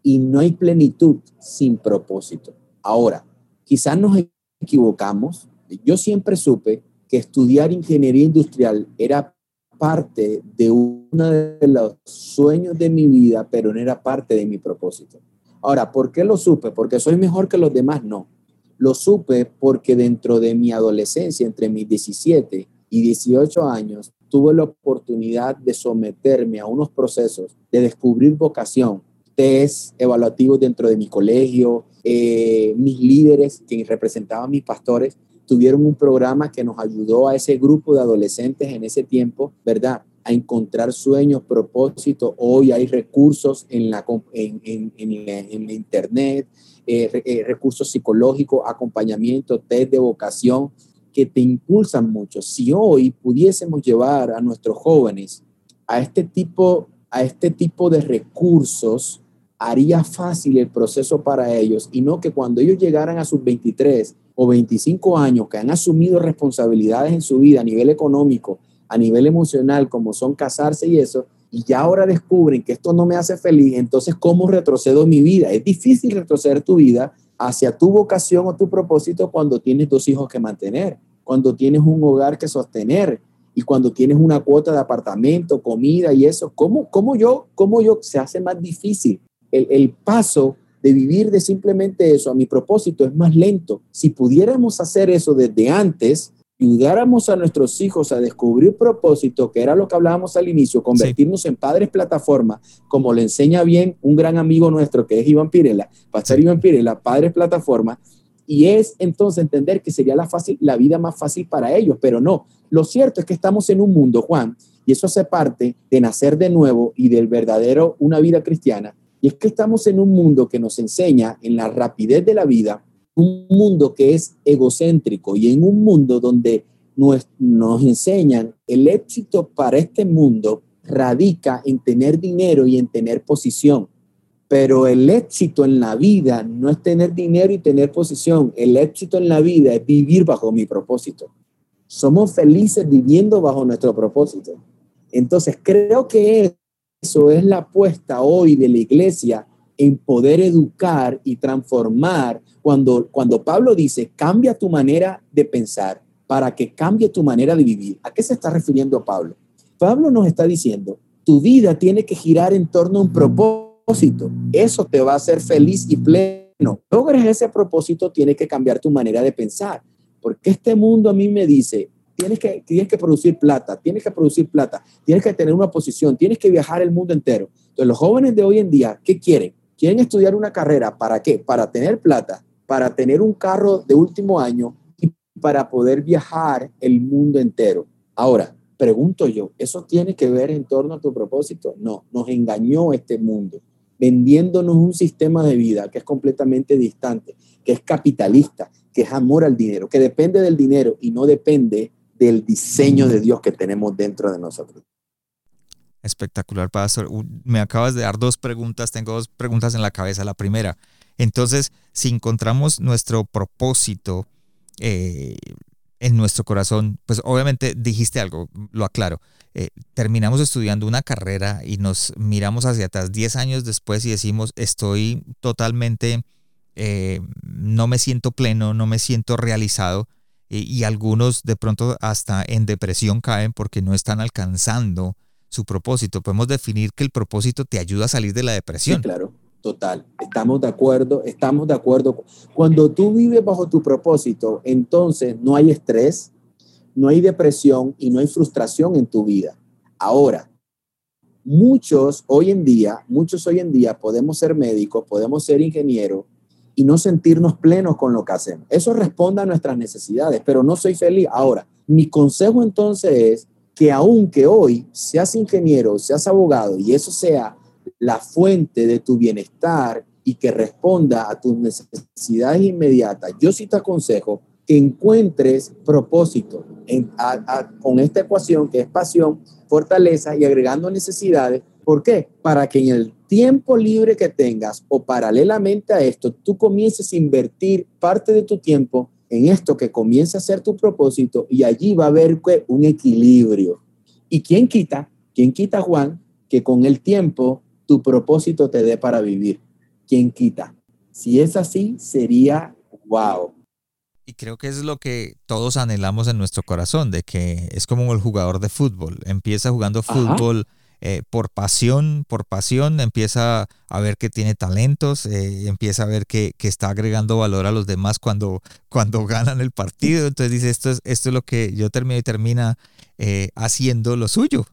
y no hay plenitud sin propósito. Ahora, quizás nos equivocamos yo siempre supe que estudiar ingeniería industrial era parte de uno de los sueños de mi vida, pero no era parte de mi propósito. Ahora, ¿por qué lo supe? ¿Porque soy mejor que los demás? No. Lo supe porque dentro de mi adolescencia, entre mis 17 y 18 años, tuve la oportunidad de someterme a unos procesos de descubrir vocación, test evaluativos dentro de mi colegio, eh, mis líderes, que representaban mis pastores, tuvieron un programa que nos ayudó a ese grupo de adolescentes en ese tiempo, ¿verdad? A encontrar sueños, propósitos. Hoy hay recursos en la, en, en, en, Internet, eh, eh, recursos psicológicos, acompañamiento, test de vocación que te impulsan mucho. Si hoy pudiésemos llevar a nuestros jóvenes a este tipo, a este tipo de recursos, haría fácil el proceso para ellos y no que cuando ellos llegaran a sus 23 o 25 años que han asumido responsabilidades en su vida a nivel económico, a nivel emocional, como son casarse y eso, y ya ahora descubren que esto no me hace feliz, entonces ¿cómo retrocedo mi vida? Es difícil retroceder tu vida hacia tu vocación o tu propósito cuando tienes dos hijos que mantener, cuando tienes un hogar que sostener y cuando tienes una cuota de apartamento, comida y eso. ¿Cómo, cómo yo, cómo yo se hace más difícil el, el paso de vivir de simplemente eso a mi propósito es más lento. Si pudiéramos hacer eso desde antes, ayudáramos a nuestros hijos a descubrir propósito, que era lo que hablábamos al inicio, convertirnos en padres plataforma, como le enseña bien un gran amigo nuestro que es Iván Pirela, Pastor Iván Pirela, padres plataforma, y es entonces entender que sería la, fácil, la vida más fácil para ellos, pero no. Lo cierto es que estamos en un mundo, Juan, y eso hace parte de nacer de nuevo y del verdadero una vida cristiana, y es que estamos en un mundo que nos enseña en la rapidez de la vida, un mundo que es egocéntrico y en un mundo donde nos, nos enseñan el éxito para este mundo radica en tener dinero y en tener posición. Pero el éxito en la vida no es tener dinero y tener posición. El éxito en la vida es vivir bajo mi propósito. Somos felices viviendo bajo nuestro propósito. Entonces creo que eso es la apuesta hoy de la iglesia en poder educar y transformar. Cuando, cuando Pablo dice, cambia tu manera de pensar para que cambie tu manera de vivir. ¿A qué se está refiriendo Pablo? Pablo nos está diciendo, tu vida tiene que girar en torno a un propósito. Eso te va a hacer feliz y pleno. Logres ese propósito, tiene que cambiar tu manera de pensar. Porque este mundo a mí me dice, tienes que, tienes que producir plata, tienes que producir plata, tienes que tener una posición, tienes que viajar el mundo entero. Entonces, los jóvenes de hoy en día, ¿qué quieren? Quieren estudiar una carrera, ¿para qué? Para tener plata, para tener un carro de último año y para poder viajar el mundo entero. Ahora, pregunto yo, ¿eso tiene que ver en torno a tu propósito? No, nos engañó este mundo, vendiéndonos un sistema de vida que es completamente distante, que es capitalista, que es amor al dinero, que depende del dinero y no depende del diseño de Dios que tenemos dentro de nosotros. Espectacular, Pastor. Me acabas de dar dos preguntas, tengo dos preguntas en la cabeza. La primera, entonces, si encontramos nuestro propósito, eh, en nuestro corazón, pues obviamente dijiste algo, lo aclaro, eh, terminamos estudiando una carrera y nos miramos hacia atrás 10 años después y decimos, estoy totalmente, eh, no me siento pleno, no me siento realizado y, algunos de pronto hasta en depresión caen porque no están alcanzando su propósito. Podemos definir que el propósito te ayuda a salir de la depresión. Sí, claro, total. Estamos de acuerdo, estamos de acuerdo. Cuando tú vives bajo tu propósito, entonces no hay estrés, no hay depresión y no hay frustración en tu vida. Ahora, muchos hoy en día, muchos hoy en día podemos ser médicos, podemos ser ingenieros y no sentirnos plenos con lo que hacemos. Eso responde a nuestras necesidades, pero no soy feliz. Ahora, mi consejo entonces es que aunque hoy seas ingeniero, seas abogado y eso sea la fuente de tu bienestar y que responda a tus necesidades inmediatas, yo sí te aconsejo que encuentres propósito con esta ecuación que es pasión, fortaleza y agregando necesidades. ¿Por qué? Para que en el tiempo libre que tengas o paralelamente a esto, tú comiences a invertir parte de tu tiempo en esto que comienza a ser tu propósito y allí va a haber un equilibrio. ¿Y quién quita? ¿Quién quita, Juan? Que con el tiempo tu propósito te dé para vivir. ¿Quién quita? Si es así, sería wow. Y creo que es lo que todos anhelamos en nuestro corazón, de que es como el jugador de fútbol. Empieza jugando fútbol. Eh, por pasión, por pasión, empieza a ver que tiene talentos, eh, empieza a ver que, está agregando valor a los demás cuando, cuando ganan el partido. Entonces dice, esto es, esto es lo que yo termino y termina eh, haciendo lo suyo.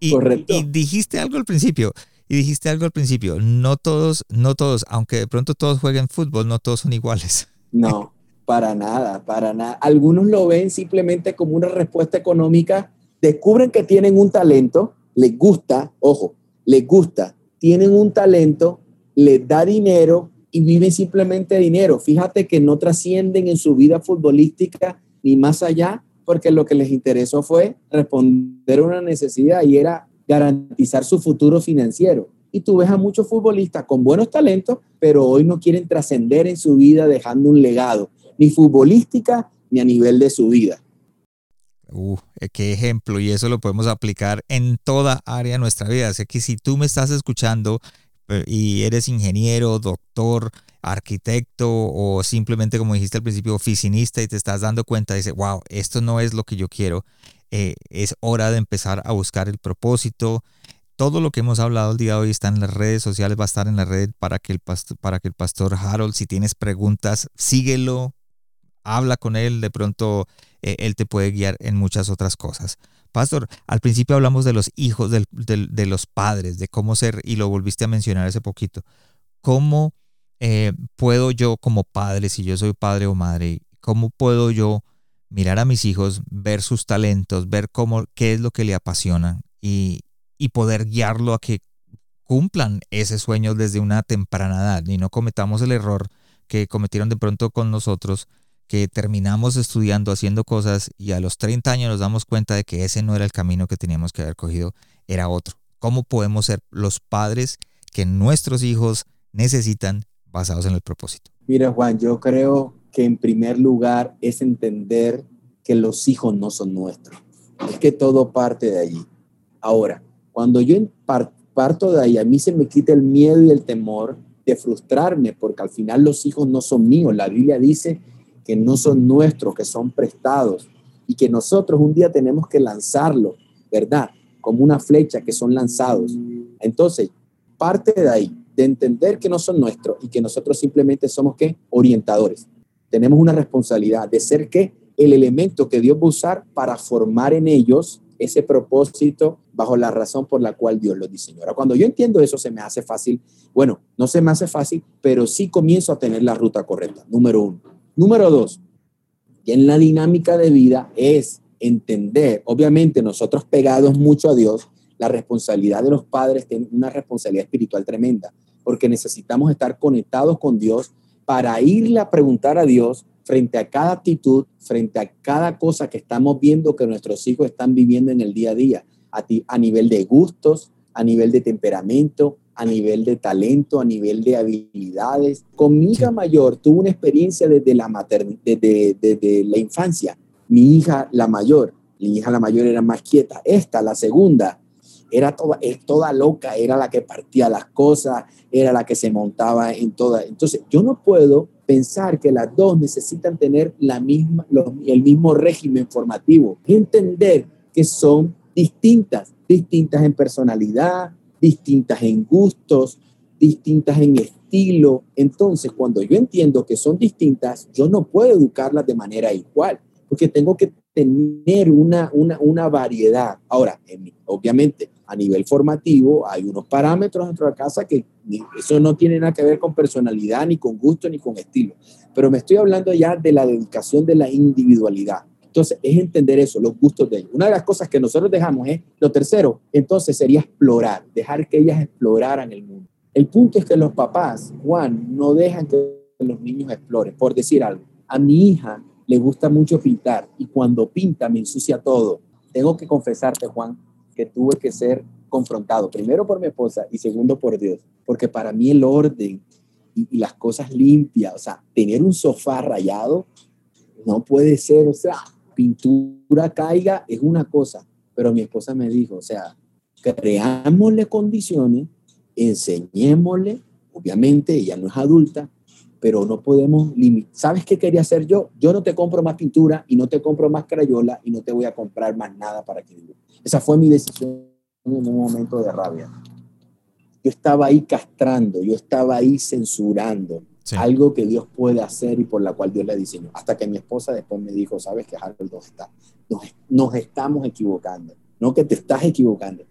Y, y dijiste algo al principio, y dijiste algo al principio, no todos, no todos, aunque de pronto todos jueguen fútbol, no todos son iguales. <laughs> No, para nada, para nada. Algunos lo ven simplemente como una respuesta económica, descubren que tienen un talento, les gusta, ojo, les gusta, tienen un talento, les da dinero y viven simplemente dinero. Fíjate que no trascienden en su vida futbolística ni más allá, porque lo que les interesó fue responder a una necesidad y era garantizar su futuro financiero. Y tú ves a muchos futbolistas con buenos talentos, pero hoy no quieren trascender en su vida dejando un legado, ni futbolística ni a nivel de su vida. Uh, qué ejemplo, y eso lo podemos aplicar en toda área de nuestra vida. Así que si tú me estás escuchando eh, y eres ingeniero, doctor, arquitecto o simplemente, como dijiste al principio, oficinista y te estás dando cuenta, dice, wow, esto no es lo que yo quiero, eh, es hora de empezar a buscar el propósito. Todo lo que hemos hablado el día de hoy está en las redes sociales, va a estar en la red para que el para que el pastor Harold, si tienes preguntas, síguelo, habla con él, de pronto eh, él te puede guiar en muchas otras cosas. Pastor, al principio hablamos de los hijos, de los padres, de cómo ser, y lo volviste a mencionar hace poquito. ¿Cómo eh, puedo yo como padre, si yo soy padre o madre, cómo puedo yo mirar a mis hijos, ver sus talentos, ver cómo, qué es lo que le apasiona y, y poder guiarlo a que cumplan ese sueño desde una temprana edad y no cometamos el error que cometieron de pronto con nosotros que terminamos estudiando, haciendo cosas y a los 30 años nos damos cuenta de que ese no era el camino que teníamos que haber cogido, era otro. ¿Cómo podemos ser los padres que nuestros hijos necesitan basados en el propósito? Mira, Juan, yo creo que en primer lugar es entender que los hijos no son nuestros. Es que todo parte de allí. Ahora, cuando yo parto de ahí, a mí se me quita el miedo y el temor de frustrarme, porque al final los hijos no son míos. La Biblia dice que no son nuestros, que son prestados y que nosotros un día tenemos que lanzarlo, ¿verdad? Como una flecha que son lanzados. Entonces, parte de ahí, de entender que no son nuestros y que nosotros simplemente somos ¿qué? Orientadores. Tenemos una responsabilidad de ser ¿qué? El elemento que Dios va a usar para formar en ellos ese propósito bajo la razón por la cual Dios lo diseñó. Ahora, cuando yo entiendo eso, se me hace fácil. Bueno, no se me hace fácil, pero sí comienzo a tener la ruta correcta. Número uno. Número dos, que en la dinámica de vida es entender, obviamente nosotros pegados mucho a Dios, la responsabilidad de los padres tiene una responsabilidad espiritual tremenda, porque necesitamos estar conectados con Dios para irle a preguntar a Dios frente a cada actitud, frente a cada cosa que estamos viendo que nuestros hijos están viviendo en el día a día, a, a nivel de gustos, a nivel de temperamento, a nivel de talento, a nivel de habilidades. Con mi hija mayor tuve una experiencia desde la, desde, desde la infancia Mi hija, la mayor, mi hija la mayor era más quieta. Esta, la segunda, era toda, toda loca, era la que partía las cosas, era la que se montaba en toda. Entonces, yo no puedo pensar que las dos necesitan tener la misma, el mismo régimen formativo. Entender que son distintas, distintas en personalidad, distintas en gustos, distintas en estilo. Entonces, cuando yo entiendo que son distintas, yo no puedo educarlas de manera igual, porque tengo que tener una, una, una variedad. Ahora, obviamente, a nivel formativo, hay unos parámetros dentro de la casa que eso no tiene nada que ver con personalidad, ni con gusto, ni con estilo. Pero me estoy hablando ya de la dedicación de la individualidad. Entonces, es entender eso, los gustos de ellos. Una de las cosas que nosotros dejamos es, lo tercero, entonces sería explorar, dejar que ellas exploraran el mundo. El punto es que los papás, Juan, no dejan que los niños exploren. Por decir algo, a mi hija le gusta mucho pintar y cuando pinta me ensucia todo. Tengo que confesarte, Juan, que tuve que ser confrontado, primero por mi esposa y segundo por Dios, porque para mí el orden y, y las cosas limpias, o sea, tener un sofá rayado no puede ser, o sea, pintura caiga es una cosa, pero mi esposa me dijo, o sea, creámosle condiciones, enseñémosle, obviamente ella no es adulta, pero no podemos limitar. ¿Sabes qué quería hacer yo? Yo no te compro más pintura y no te compro más crayola y no te voy a comprar más nada para que Esa fue mi decisión en un momento de rabia. Yo estaba ahí castrando, yo estaba ahí censurando algo que Dios puede hacer y por la cual Dios le diseñó. Hasta que mi esposa después me dijo, sabes que Harold está, nos, nos estamos equivocando. No que te estás equivocando,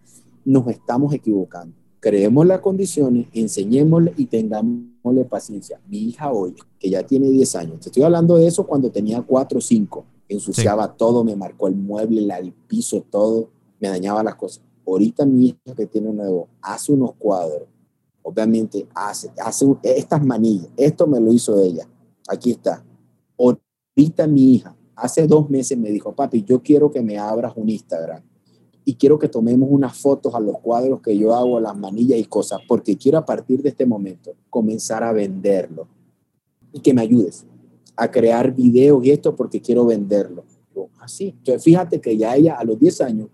nos estamos equivocando. Creemos las condiciones, enseñémosle y tengámosle paciencia. Mi hija hoy, que ya tiene 10 años, te estoy hablando de eso cuando tenía 4 o 5, ensuciaba todo, me marcó el mueble, el piso, todo, me dañaba las cosas. Ahorita mi hija que tiene nuevo hace unos cuadros obviamente hace, hace estas manillas, esto me lo hizo ella, aquí está. Ahorita mi hija, hace dos meses me dijo, papi, yo quiero que me abras un Instagram y quiero que tomemos unas fotos a los cuadros que yo hago, las manillas y cosas, porque quiero a partir de este momento comenzar a venderlo y que me ayudes a crear videos y esto porque quiero venderlo. Así. Entonces, fíjate que ya ella a los 10 años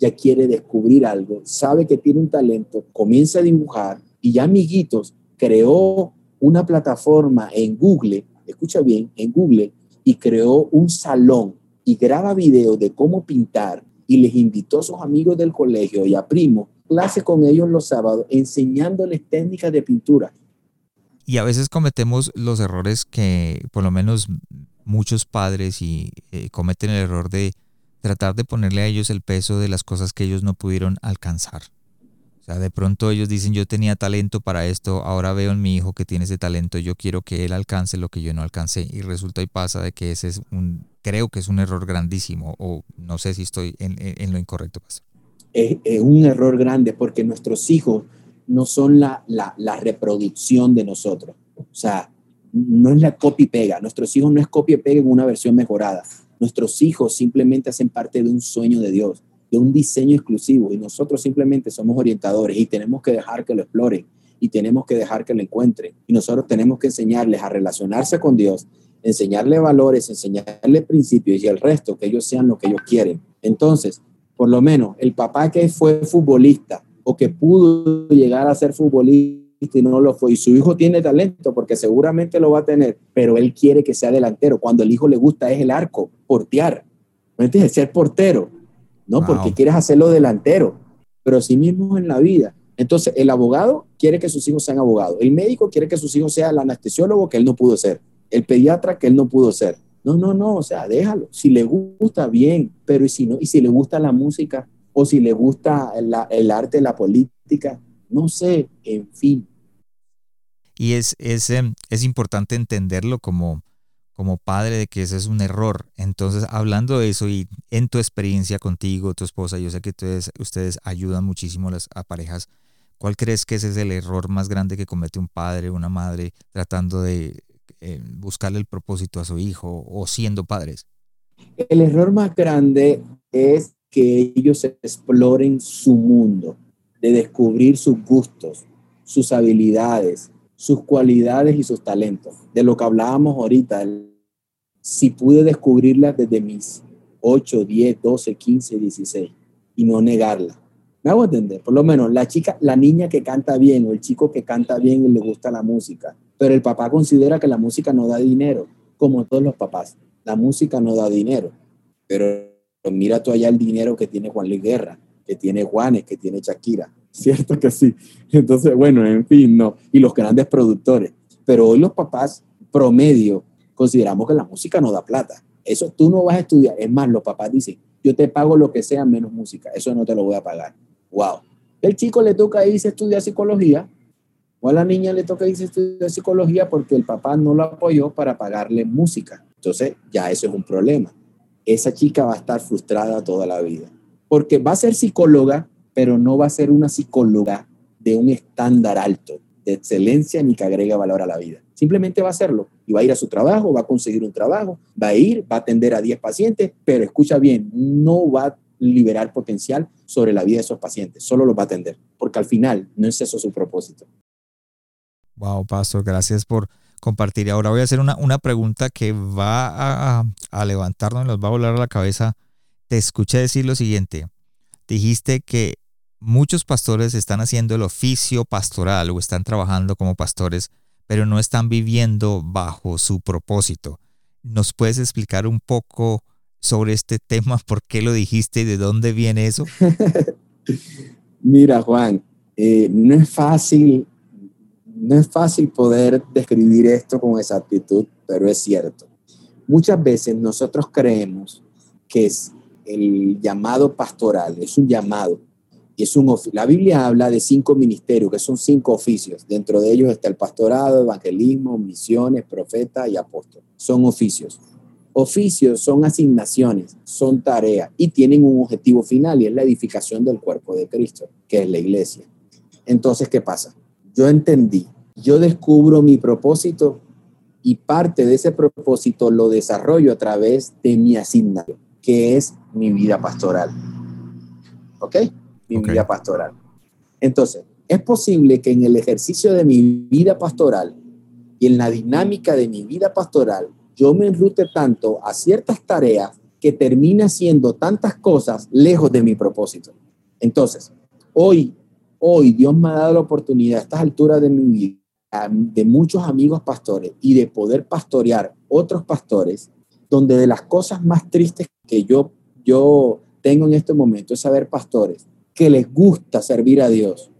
ya quiere descubrir algo, sabe que tiene un talento, comienza a dibujar, y ya amiguitos creó una plataforma en Google, escucha bien, en Google, y creó un salón y graba videos de cómo pintar y les invitó a sus amigos del colegio y a primos, clase con ellos los sábados, enseñándoles técnicas de pintura. Y a veces cometemos los errores que por lo menos muchos padres y eh, cometen el error de tratar de ponerle a ellos el peso de las cosas que ellos no pudieron alcanzar. O sea, de pronto ellos dicen, yo tenía talento para esto, ahora veo en mi hijo que tiene ese talento, yo quiero que él alcance lo que yo no alcancé. Y resulta y pasa de que ese es un, creo que es un error grandísimo, o no sé si estoy en, lo incorrecto. Es, un error grande porque nuestros hijos no son la, la, la reproducción de nosotros. O sea, no es la copia pega. Nuestros hijos no es copia pega en una versión mejorada. Nuestros hijos simplemente hacen parte de un sueño de Dios de un diseño exclusivo y nosotros simplemente somos orientadores y tenemos que dejar que lo exploren y tenemos que dejar que lo encuentren y nosotros tenemos que enseñarles a relacionarse con Dios, enseñarles valores, enseñarles principios y el resto que ellos sean lo que ellos quieren. Entonces, por lo menos el papá que fue futbolista o que pudo llegar a ser futbolista y no lo fue. Y su hijo tiene talento porque seguramente lo va a tener, pero él quiere que sea delantero. Cuando el hijo le gusta es el arco, portear. ¿No entiendes? Ser portero. ¿No? Porque quieres hacerlo delantero, pero sí mismo en la vida. Entonces, el abogado quiere que sus hijos sean abogados, el médico quiere que sus hijos sean el anestesiólogo que él no pudo ser, el pediatra que él no pudo ser. No, no, no, o sea, déjalo. Si le gusta, bien, pero y si no, y si le gusta la música, o si le gusta el arte, la política, no sé, en fin. Y es, es, em, es importante entenderlo como, como padre de que ese es un error. Entonces, hablando de eso y en tu experiencia contigo, tu esposa, yo sé que ustedes, ustedes ayudan muchísimo a las parejas. ¿Cuál crees que ese es el error más grande que comete un padre, una madre, tratando de eh, buscarle el propósito a su hijo o siendo padres? El error más grande es que ellos exploren su mundo, de descubrir sus gustos, sus habilidades, sus cualidades y sus talentos. De lo que hablábamos ahorita, si pude descubrirla desde mis 8, 10, 12, 15, 16 y no negarla. Me hago entender, por lo menos la chica, la niña que canta bien o el chico que canta bien y le gusta la música, pero el papá considera que la música no da dinero, como todos los papás. La música no da dinero, pero mira tú allá el dinero que tiene Juan Luis Guerra, que tiene Juanes, que tiene Shakira. ¿Cierto que sí? <laughs> Entonces, bueno, en fin, no. Y los grandes productores. Pero hoy los papás promedio consideramos que la música no da plata. Eso tú no vas a estudiar. Es más, los papás dicen, yo te pago lo que sea menos música. Eso no te lo voy a pagar. Wow. El chico le toca irse a estudiar psicología o a la niña le toca irse a estudiar psicología porque el papá no lo apoyó para pagarle música. Entonces, ya eso es un problema. Esa chica va a estar frustrada toda la vida. Porque va a ser psicóloga, pero no va a ser una psicóloga de un estándar alto, de excelencia, ni que agrega valor a la vida. Simplemente va a hacerlo y va a ir a su trabajo, va a conseguir un trabajo, va a ir, va a atender a 10 pacientes, pero escucha bien, no va a liberar potencial sobre la vida de esos pacientes, solo los va a atender, porque al final no es eso su propósito. Wow, Pastor, gracias por compartir. Ahora voy a hacer una, una pregunta que va a, a levantarnos, nos va a volar a la cabeza. Te escuché decir lo siguiente. Dijiste que muchos pastores están haciendo el oficio pastoral o están trabajando como pastores, pero no están viviendo bajo su propósito. ¿Nos puedes explicar un poco sobre este tema? <laughs> ¿Por qué lo dijiste y de dónde viene eso? <laughs> Mira, Juan, eh, no es fácil, no es fácil poder describir esto con exactitud, pero es cierto. Muchas veces nosotros creemos que es el llamado pastoral, es un llamado, y es un la Biblia habla de cinco ministerios, que son cinco oficios. Dentro de ellos está el pastorado, evangelismo, misiones, profeta y apóstol. Son oficios. Oficios son asignaciones, son tareas y tienen un objetivo final y es la edificación del cuerpo de Cristo, que es la iglesia. Entonces, ¿qué pasa? Yo entendí, yo descubro mi propósito y parte de ese propósito lo desarrollo a través de mi asignación, que es mi vida pastoral. ¿Ok? Mi vida pastoral. Entonces, es posible que en el ejercicio de mi vida pastoral y en la dinámica de mi vida pastoral yo me enrute tanto a ciertas tareas que termina haciendo tantas cosas lejos de mi propósito. Entonces, hoy, hoy Dios me ha dado la oportunidad a estas alturas de mi vida, de muchos amigos pastores y de poder pastorear otros pastores, donde de las cosas más tristes que yo, yo tengo en este momento es saber pastores que les gusta servir a Dios,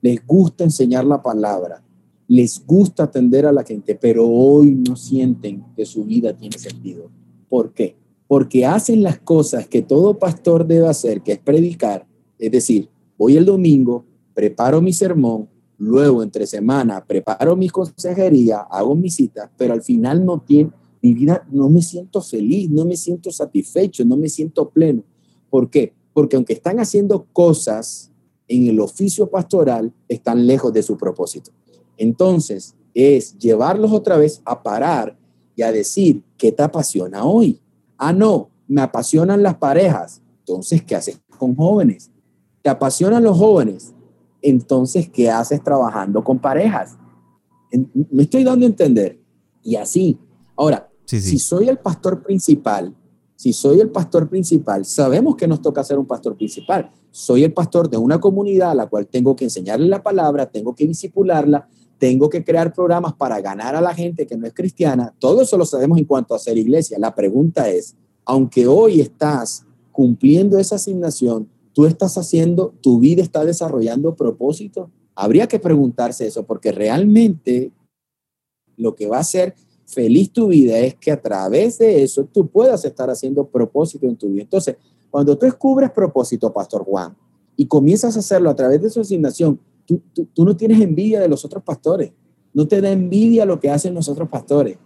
les gusta enseñar la palabra, les gusta atender a la gente, pero hoy no sienten que su vida tiene sentido. ¿Por qué? Porque hacen las cosas que todo pastor debe hacer, que es predicar. Es decir, voy el domingo, preparo mi sermón, luego entre semana preparo mi consejería, hago mi cita, pero al final no tiene, mi vida no me siento feliz, no me siento satisfecho, no me siento pleno. ¿Por qué? Porque aunque están haciendo cosas en el oficio pastoral, están lejos de su propósito. Entonces, es llevarlos otra vez a parar y a decir, ¿qué te apasiona hoy? Ah, no, me apasionan las parejas. Entonces, ¿qué haces con jóvenes? ¿Te apasionan los jóvenes? Entonces, ¿qué haces trabajando con parejas? Me estoy dando a entender. Y así. Ahora, si soy el pastor principal, si soy el pastor principal, sabemos que nos toca ser un pastor principal. Soy el pastor de una comunidad a la cual tengo que enseñarle la palabra, tengo que disipularla, tengo que crear programas para ganar a la gente que no es cristiana. Todo eso lo sabemos en cuanto a ser iglesia. La pregunta es, aunque hoy estás cumpliendo esa asignación, tú estás haciendo, tu vida está desarrollando propósito. Habría que preguntarse eso porque realmente lo que va a hacer feliz tu vida es que a través de eso tú puedas estar haciendo propósito en tu vida. Entonces, cuando tú descubres propósito, Pastor Juan, y comienzas a hacerlo a través de su asignación, tú, no tienes envidia de los otros pastores. No te da envidia lo que hacen los otros pastores.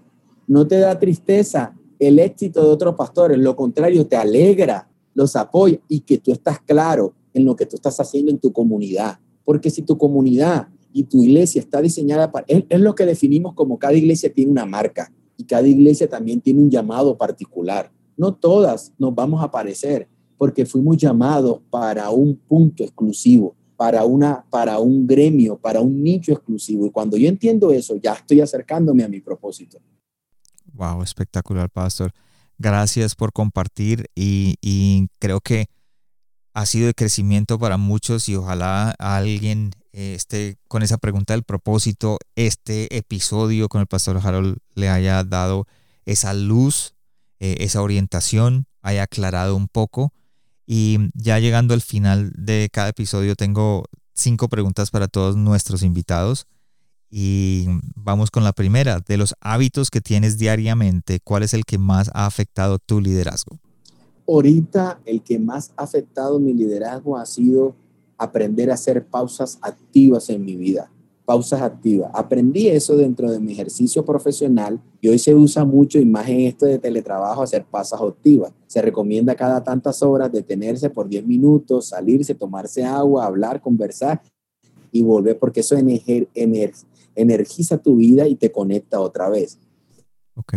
No te da tristeza el éxito de otros pastores. Lo contrario, te alegra, los apoya y que tú estás claro en lo que tú estás haciendo en tu comunidad. Porque si tu comunidad y tu iglesia está diseñada para... Es, lo que definimos como cada iglesia tiene una marca y cada iglesia también tiene un llamado particular. No todas nos vamos a parecer porque fuimos llamados para un punto exclusivo para, una, para un gremio, para un nicho exclusivo. Y cuando yo entiendo eso, ya estoy acercándome a mi propósito. Wow, espectacular, Pastor. Gracias por compartir y, creo que ha sido de crecimiento para muchos y ojalá alguien eh, esté con esa pregunta del propósito, este episodio con el pastor Harold le haya dado esa luz, eh, esa orientación, haya aclarado un poco. Y ya llegando al final de cada episodio tengo cinco preguntas para todos nuestros invitados. Y vamos con la primera. De los hábitos que tienes diariamente, ¿cuál es el que más ha afectado tu liderazgo? Ahorita el que más ha afectado mi liderazgo ha sido aprender a hacer pausas activas en mi vida. Pausas activas. Aprendí eso dentro de mi ejercicio profesional y hoy se usa mucho, y más en esto de teletrabajo, hacer pausas activas. Se recomienda cada tantas horas detenerse por 10 minutos, salirse, tomarse agua, hablar, conversar y volver, porque eso ener, energiza tu vida y te conecta otra vez. Ok.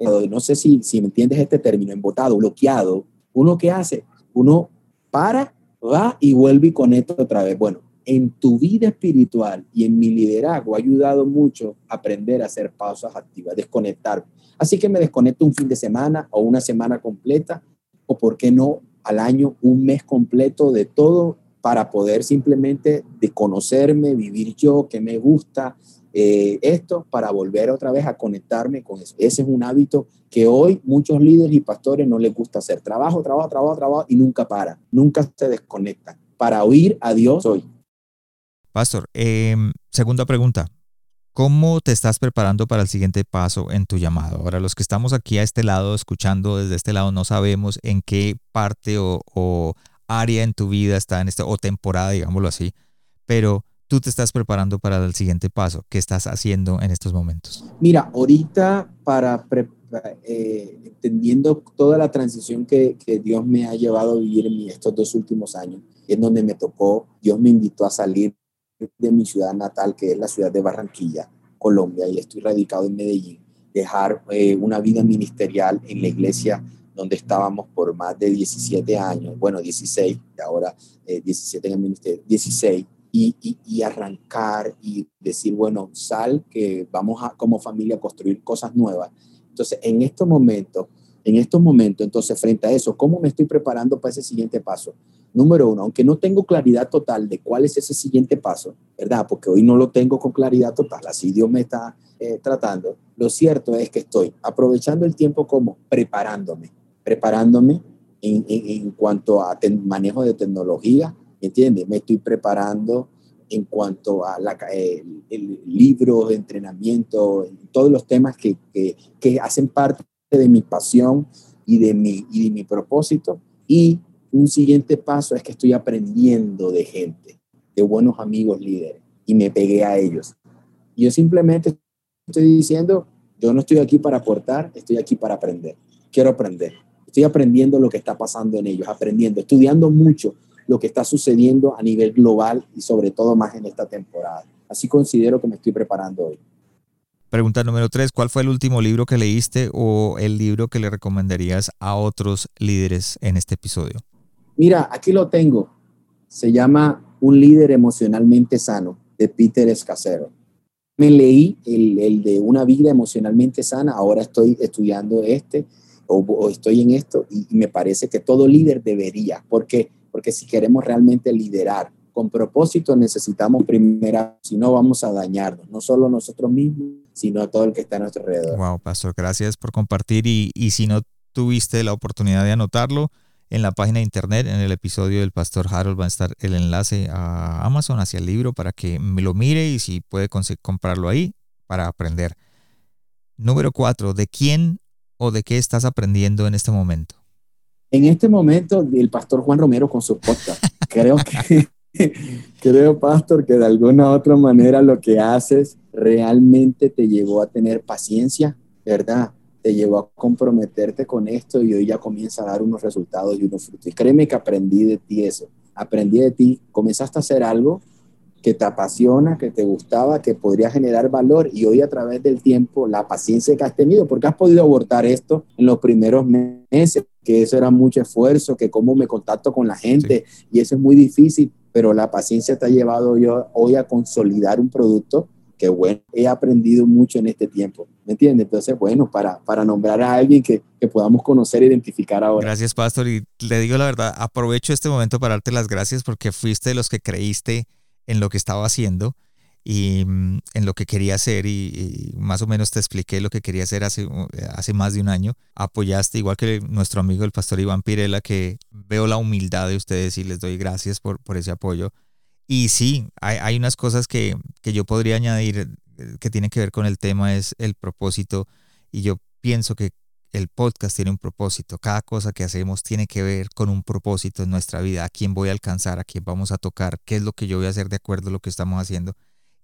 No sé si, si me entiendes este término, embotado, bloqueado. ¿Uno qué hace? Uno para, va y vuelve y conecta otra vez. Bueno, en tu vida espiritual y en mi liderazgo ha ayudado mucho aprender a hacer pausas activas, desconectar. Así que me desconecto un fin de semana o una semana completa, o por qué no al año, un mes completo de todo para poder simplemente de conocerme, vivir yo, que me gusta eh, esto, para volver otra vez a conectarme con eso. Ese es un hábito que hoy muchos líderes y pastores no les gusta hacer. Trabajo, trabajo, trabajo, trabajo y nunca para, nunca se desconecta. Para oír a Dios hoy. Pastor, em, segunda pregunta. ¿Cómo te estás preparando para el siguiente paso en tu llamado? Ahora, los que estamos aquí a este lado, escuchando desde este lado, no sabemos en qué parte o, o área en tu vida está en este, o temporada, digámoslo así, pero tú te estás preparando para el siguiente paso. ¿Qué estás haciendo en estos momentos? Mira, ahorita para, eh, entendiendo toda la transición que, que, Dios me ha llevado a vivir en estos dos últimos años, en donde me tocó, Dios me invitó a salir de mi ciudad natal, que es la ciudad de Barranquilla, Colombia, y estoy radicado en Medellín, dejar eh, una vida ministerial en la iglesia donde estábamos por más de 17 años, bueno, 16, ahora 17 eh, en el ministerio, 16, y, y, y, arrancar y decir, bueno, sal, que vamos a como familia a construir cosas nuevas. Entonces, en estos momentos, en estos momentos, entonces, frente a eso, ¿cómo me estoy preparando para ese siguiente paso? Número uno, aunque no tengo claridad total de cuál es ese siguiente paso, ¿verdad? Porque hoy no lo tengo con claridad total, así Dios me está eh, tratando. Lo cierto es que estoy aprovechando el tiempo como preparándome, preparándome en, en, cuanto a manejo de tecnología, ¿entiendes? Me estoy preparando en cuanto a la, el, el libro entrenamiento, todos los temas que, que, que, hacen parte de mi pasión y de mi, y de mi propósito. Y un siguiente paso es que estoy aprendiendo de gente, de buenos amigos líderes, y me pegué a ellos. Yo simplemente estoy diciendo, yo no estoy aquí para aportar, estoy aquí para aprender. Quiero aprender. Estoy aprendiendo lo que está pasando en ellos, aprendiendo, estudiando mucho lo que está sucediendo a nivel global y sobre todo más en esta temporada. Así considero que me estoy preparando hoy. Pregunta número tres, ¿cuál fue el último libro que leíste o el libro que le recomendarías a otros líderes en este episodio? Mira, aquí lo tengo. Se llama Un líder emocionalmente sano de Peter Escacero. Me leí el, el de Una vida emocionalmente sana, ahora estoy estudiando este o, estoy en esto y, me parece que todo líder debería, porque porque si queremos realmente liderar con propósito necesitamos primero, si no vamos a dañarnos, no solo nosotros mismos, sino a todo el que está a nuestro alrededor. Wow, pastor, gracias por compartir y, y si no tuviste la oportunidad de anotarlo, en la página de internet, en el episodio del Pastor Harold, va a estar el enlace a Amazon hacia el libro para que me lo mire y si puede comprarlo ahí para aprender. Número cuatro, ¿de quién o de qué estás aprendiendo en este momento? En este momento, el pastor Juan Romero con su podcast. creo que, <laughs> creo, pastor, que de alguna u otra manera lo que haces realmente te llevó a tener paciencia, ¿verdad? Te llevó a comprometerte con esto y hoy ya comienza a dar unos resultados y unos frutos. Y créeme que aprendí de ti eso. Aprendí de ti, comenzaste a hacer algo que te apasiona, que te gustaba, que podría generar valor y hoy a través del tiempo la paciencia que has tenido, porque has podido abortar esto en los primeros meses, que eso era mucho esfuerzo, que cómo me contacto con la gente y eso es muy difícil, pero la paciencia te ha llevado yo hoy a consolidar un producto qué bueno, he aprendido mucho en este tiempo, ¿me entiendes? Entonces, bueno, para, para nombrar a alguien que, que podamos conocer e identificar ahora. Gracias, Pastor, y le digo la verdad, aprovecho este momento para darte las gracias porque fuiste de los que creíste en lo que estaba haciendo y mm, en lo que quería hacer y, más o menos te expliqué lo que quería hacer hace, hace más de un año. Apoyaste, igual que nuestro amigo el pastor Iván Pirela, que veo la humildad de ustedes y les doy gracias por, por ese apoyo. Y sí, hay, hay unas cosas que, que yo podría añadir eh, que tienen que ver con el tema, es el propósito. Y yo pienso que el podcast tiene un propósito. Cada cosa que hacemos tiene que ver con un propósito en nuestra vida. A quién voy a alcanzar, a quién vamos a tocar, qué es lo que yo voy a hacer de acuerdo a lo que estamos haciendo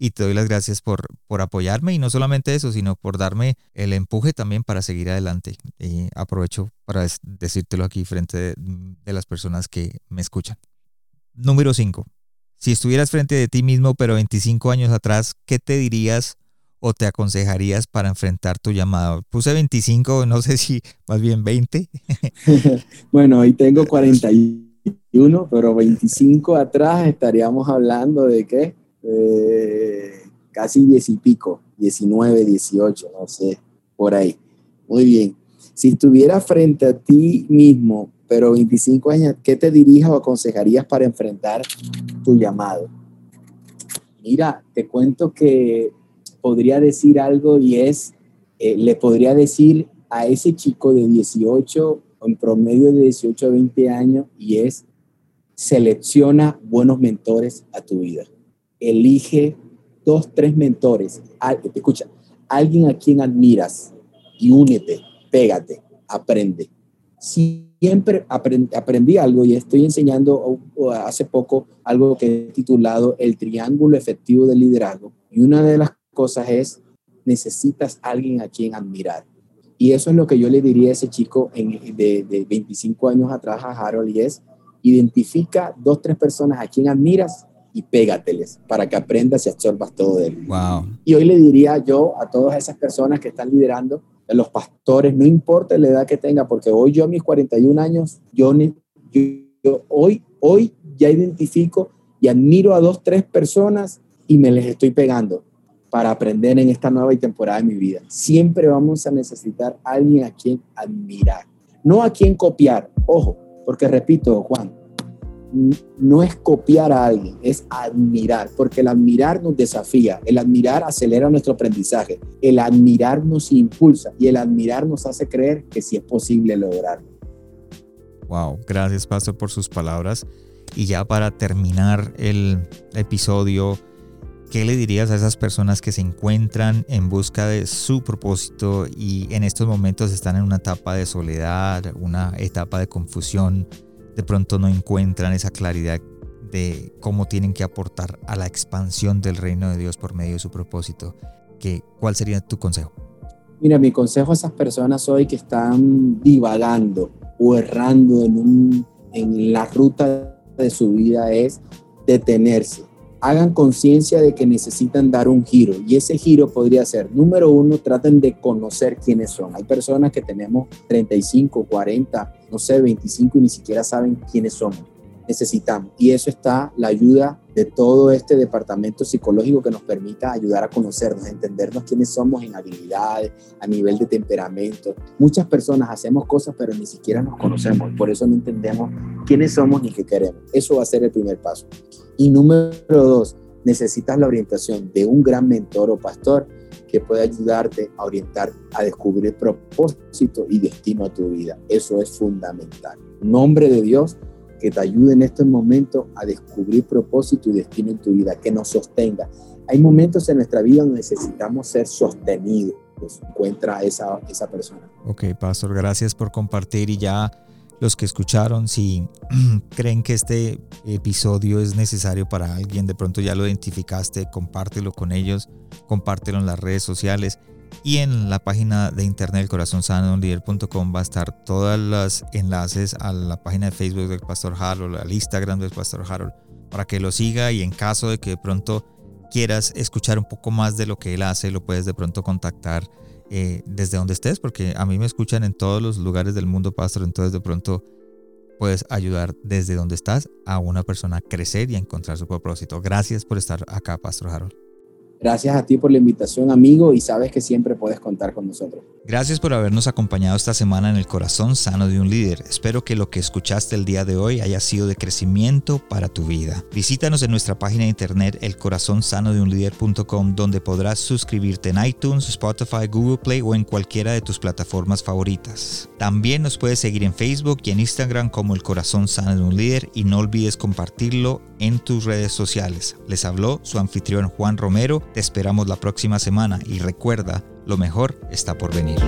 y te doy las gracias por, por apoyarme y no solamente eso, sino por darme el empuje también para seguir adelante. Y aprovecho para decírtelo aquí frente de, las personas que me escuchan. Número 5. Si estuvieras frente de ti mismo, pero 25 años atrás, ¿qué te dirías o te aconsejarías para enfrentar tu llamado? Puse 25, no sé si más bien 20. <laughs> bueno, hoy tengo <laughs> 41, pero 25 atrás estaríamos hablando de qué? Eh, casi diez y pico, 19, 18, no sé, por ahí. Muy bien. Si estuviera frente a ti mismo, pero 25 años, ¿qué te dirijas o aconsejarías para enfrentar tu llamado? Mira, te cuento que podría decir algo y es, eh, le podría decir a ese chico de 18, en promedio de 18 a 20 años, y es, selecciona buenos mentores a tu vida elige dos, tres mentores. Escucha, alguien a quien admiras y únete, pégate, aprende. Siempre aprendí, algo y estoy enseñando hace poco algo que he titulado El Triángulo Efectivo del Liderazgo. Y una de las cosas es, necesitas alguien a quien admirar. Y eso es lo que yo le diría a ese chico de, de 25 años atrás a Harold y es, identifica dos, tres personas a quien admiras y pégateles para que aprendas y absorbas todo de él. Wow. Y hoy le diría yo a todas esas personas que están liderando, a los pastores, no importa la edad que tenga, porque hoy yo a mis 41 años, yo, yo, hoy, hoy ya identifico y admiro a dos, tres personas y me les estoy pegando para aprender en esta nueva temporada de mi vida. Siempre vamos a necesitar a alguien a quien admirar, no a quien copiar. Ojo, porque repito, Juan, no es copiar a alguien, es admirar, porque el admirar nos desafía, el admirar acelera nuestro aprendizaje, el admirar nos impulsa y el admirar nos hace creer que sí es posible lograrlo. Wow, gracias Pastor por sus palabras. Y ya para terminar el episodio, ¿qué le dirías a esas personas que se encuentran en busca de su propósito y en estos momentos están en una etapa de soledad, una etapa de confusión? de pronto no encuentran esa claridad de cómo tienen que aportar a la expansión del reino de Dios por medio de su propósito. ¿Qué, ¿Cuál sería tu consejo? Mira, mi consejo a esas personas hoy que están divagando o errando en, en la ruta de su vida es detenerse, hagan conciencia de que necesitan dar un giro y ese giro podría ser, número uno, traten de conocer quiénes son. Hay personas que tenemos 35, 40, no sé, 25 y ni siquiera saben quiénes somos. Necesitamos. Y eso está la ayuda de todo este departamento psicológico que nos permita ayudar a conocernos, a entendernos quiénes somos en habilidades, a nivel de temperamento. Muchas personas hacemos cosas pero ni siquiera nos conocemos, por eso no entendemos quiénes somos ni qué queremos. Eso va a ser el primer paso. Y número dos, necesitas la orientación de un gran mentor o pastor que pueda ayudarte a orientar, a descubrir propósito y destino a tu vida. Eso es fundamental. Nombre de Dios que te ayude en estos momentos a descubrir propósito y destino en tu vida, que nos sostenga. Hay momentos en nuestra vida donde necesitamos ser sostenidos. encuentra esa, esa persona. Ok, Pastor, gracias por compartir y ya los que escucharon, si <clears throat> creen que este episodio es necesario para alguien, de pronto ya lo identificaste, compártelo con ellos, compártelo en las redes sociales y en la página de internet corazonsano.com va a estar todos los enlaces a la página de Facebook del Pastor Harold, al Instagram del Pastor Harold, para que lo siga y en caso de que de pronto quieras escuchar un poco más de lo que él hace, lo puedes de pronto contactar eh, desde donde estés, porque a mí me escuchan en todos los lugares del mundo, Pastor, entonces de pronto puedes ayudar desde donde estás a una persona a crecer y a encontrar su propósito. Gracias por estar acá, Pastor Harold. Gracias a ti por la invitación, amigo, y sabes que siempre puedes contar con nosotros. Gracias por habernos acompañado esta semana en el corazón sano de un líder. Espero que lo que escuchaste el día de hoy haya sido de crecimiento para tu vida. Visítanos en nuestra página de internet elcorazonsanodeunlider.com donde podrás suscribirte en iTunes, Spotify, Google Play o en cualquiera de tus plataformas favoritas. También nos puedes seguir en Facebook y en Instagram como El Corazón Sano de un Líder y no olvides compartirlo en tus redes sociales. Les habló su anfitrión Juan Romero te esperamos la próxima semana y recuerda, lo mejor está por venir.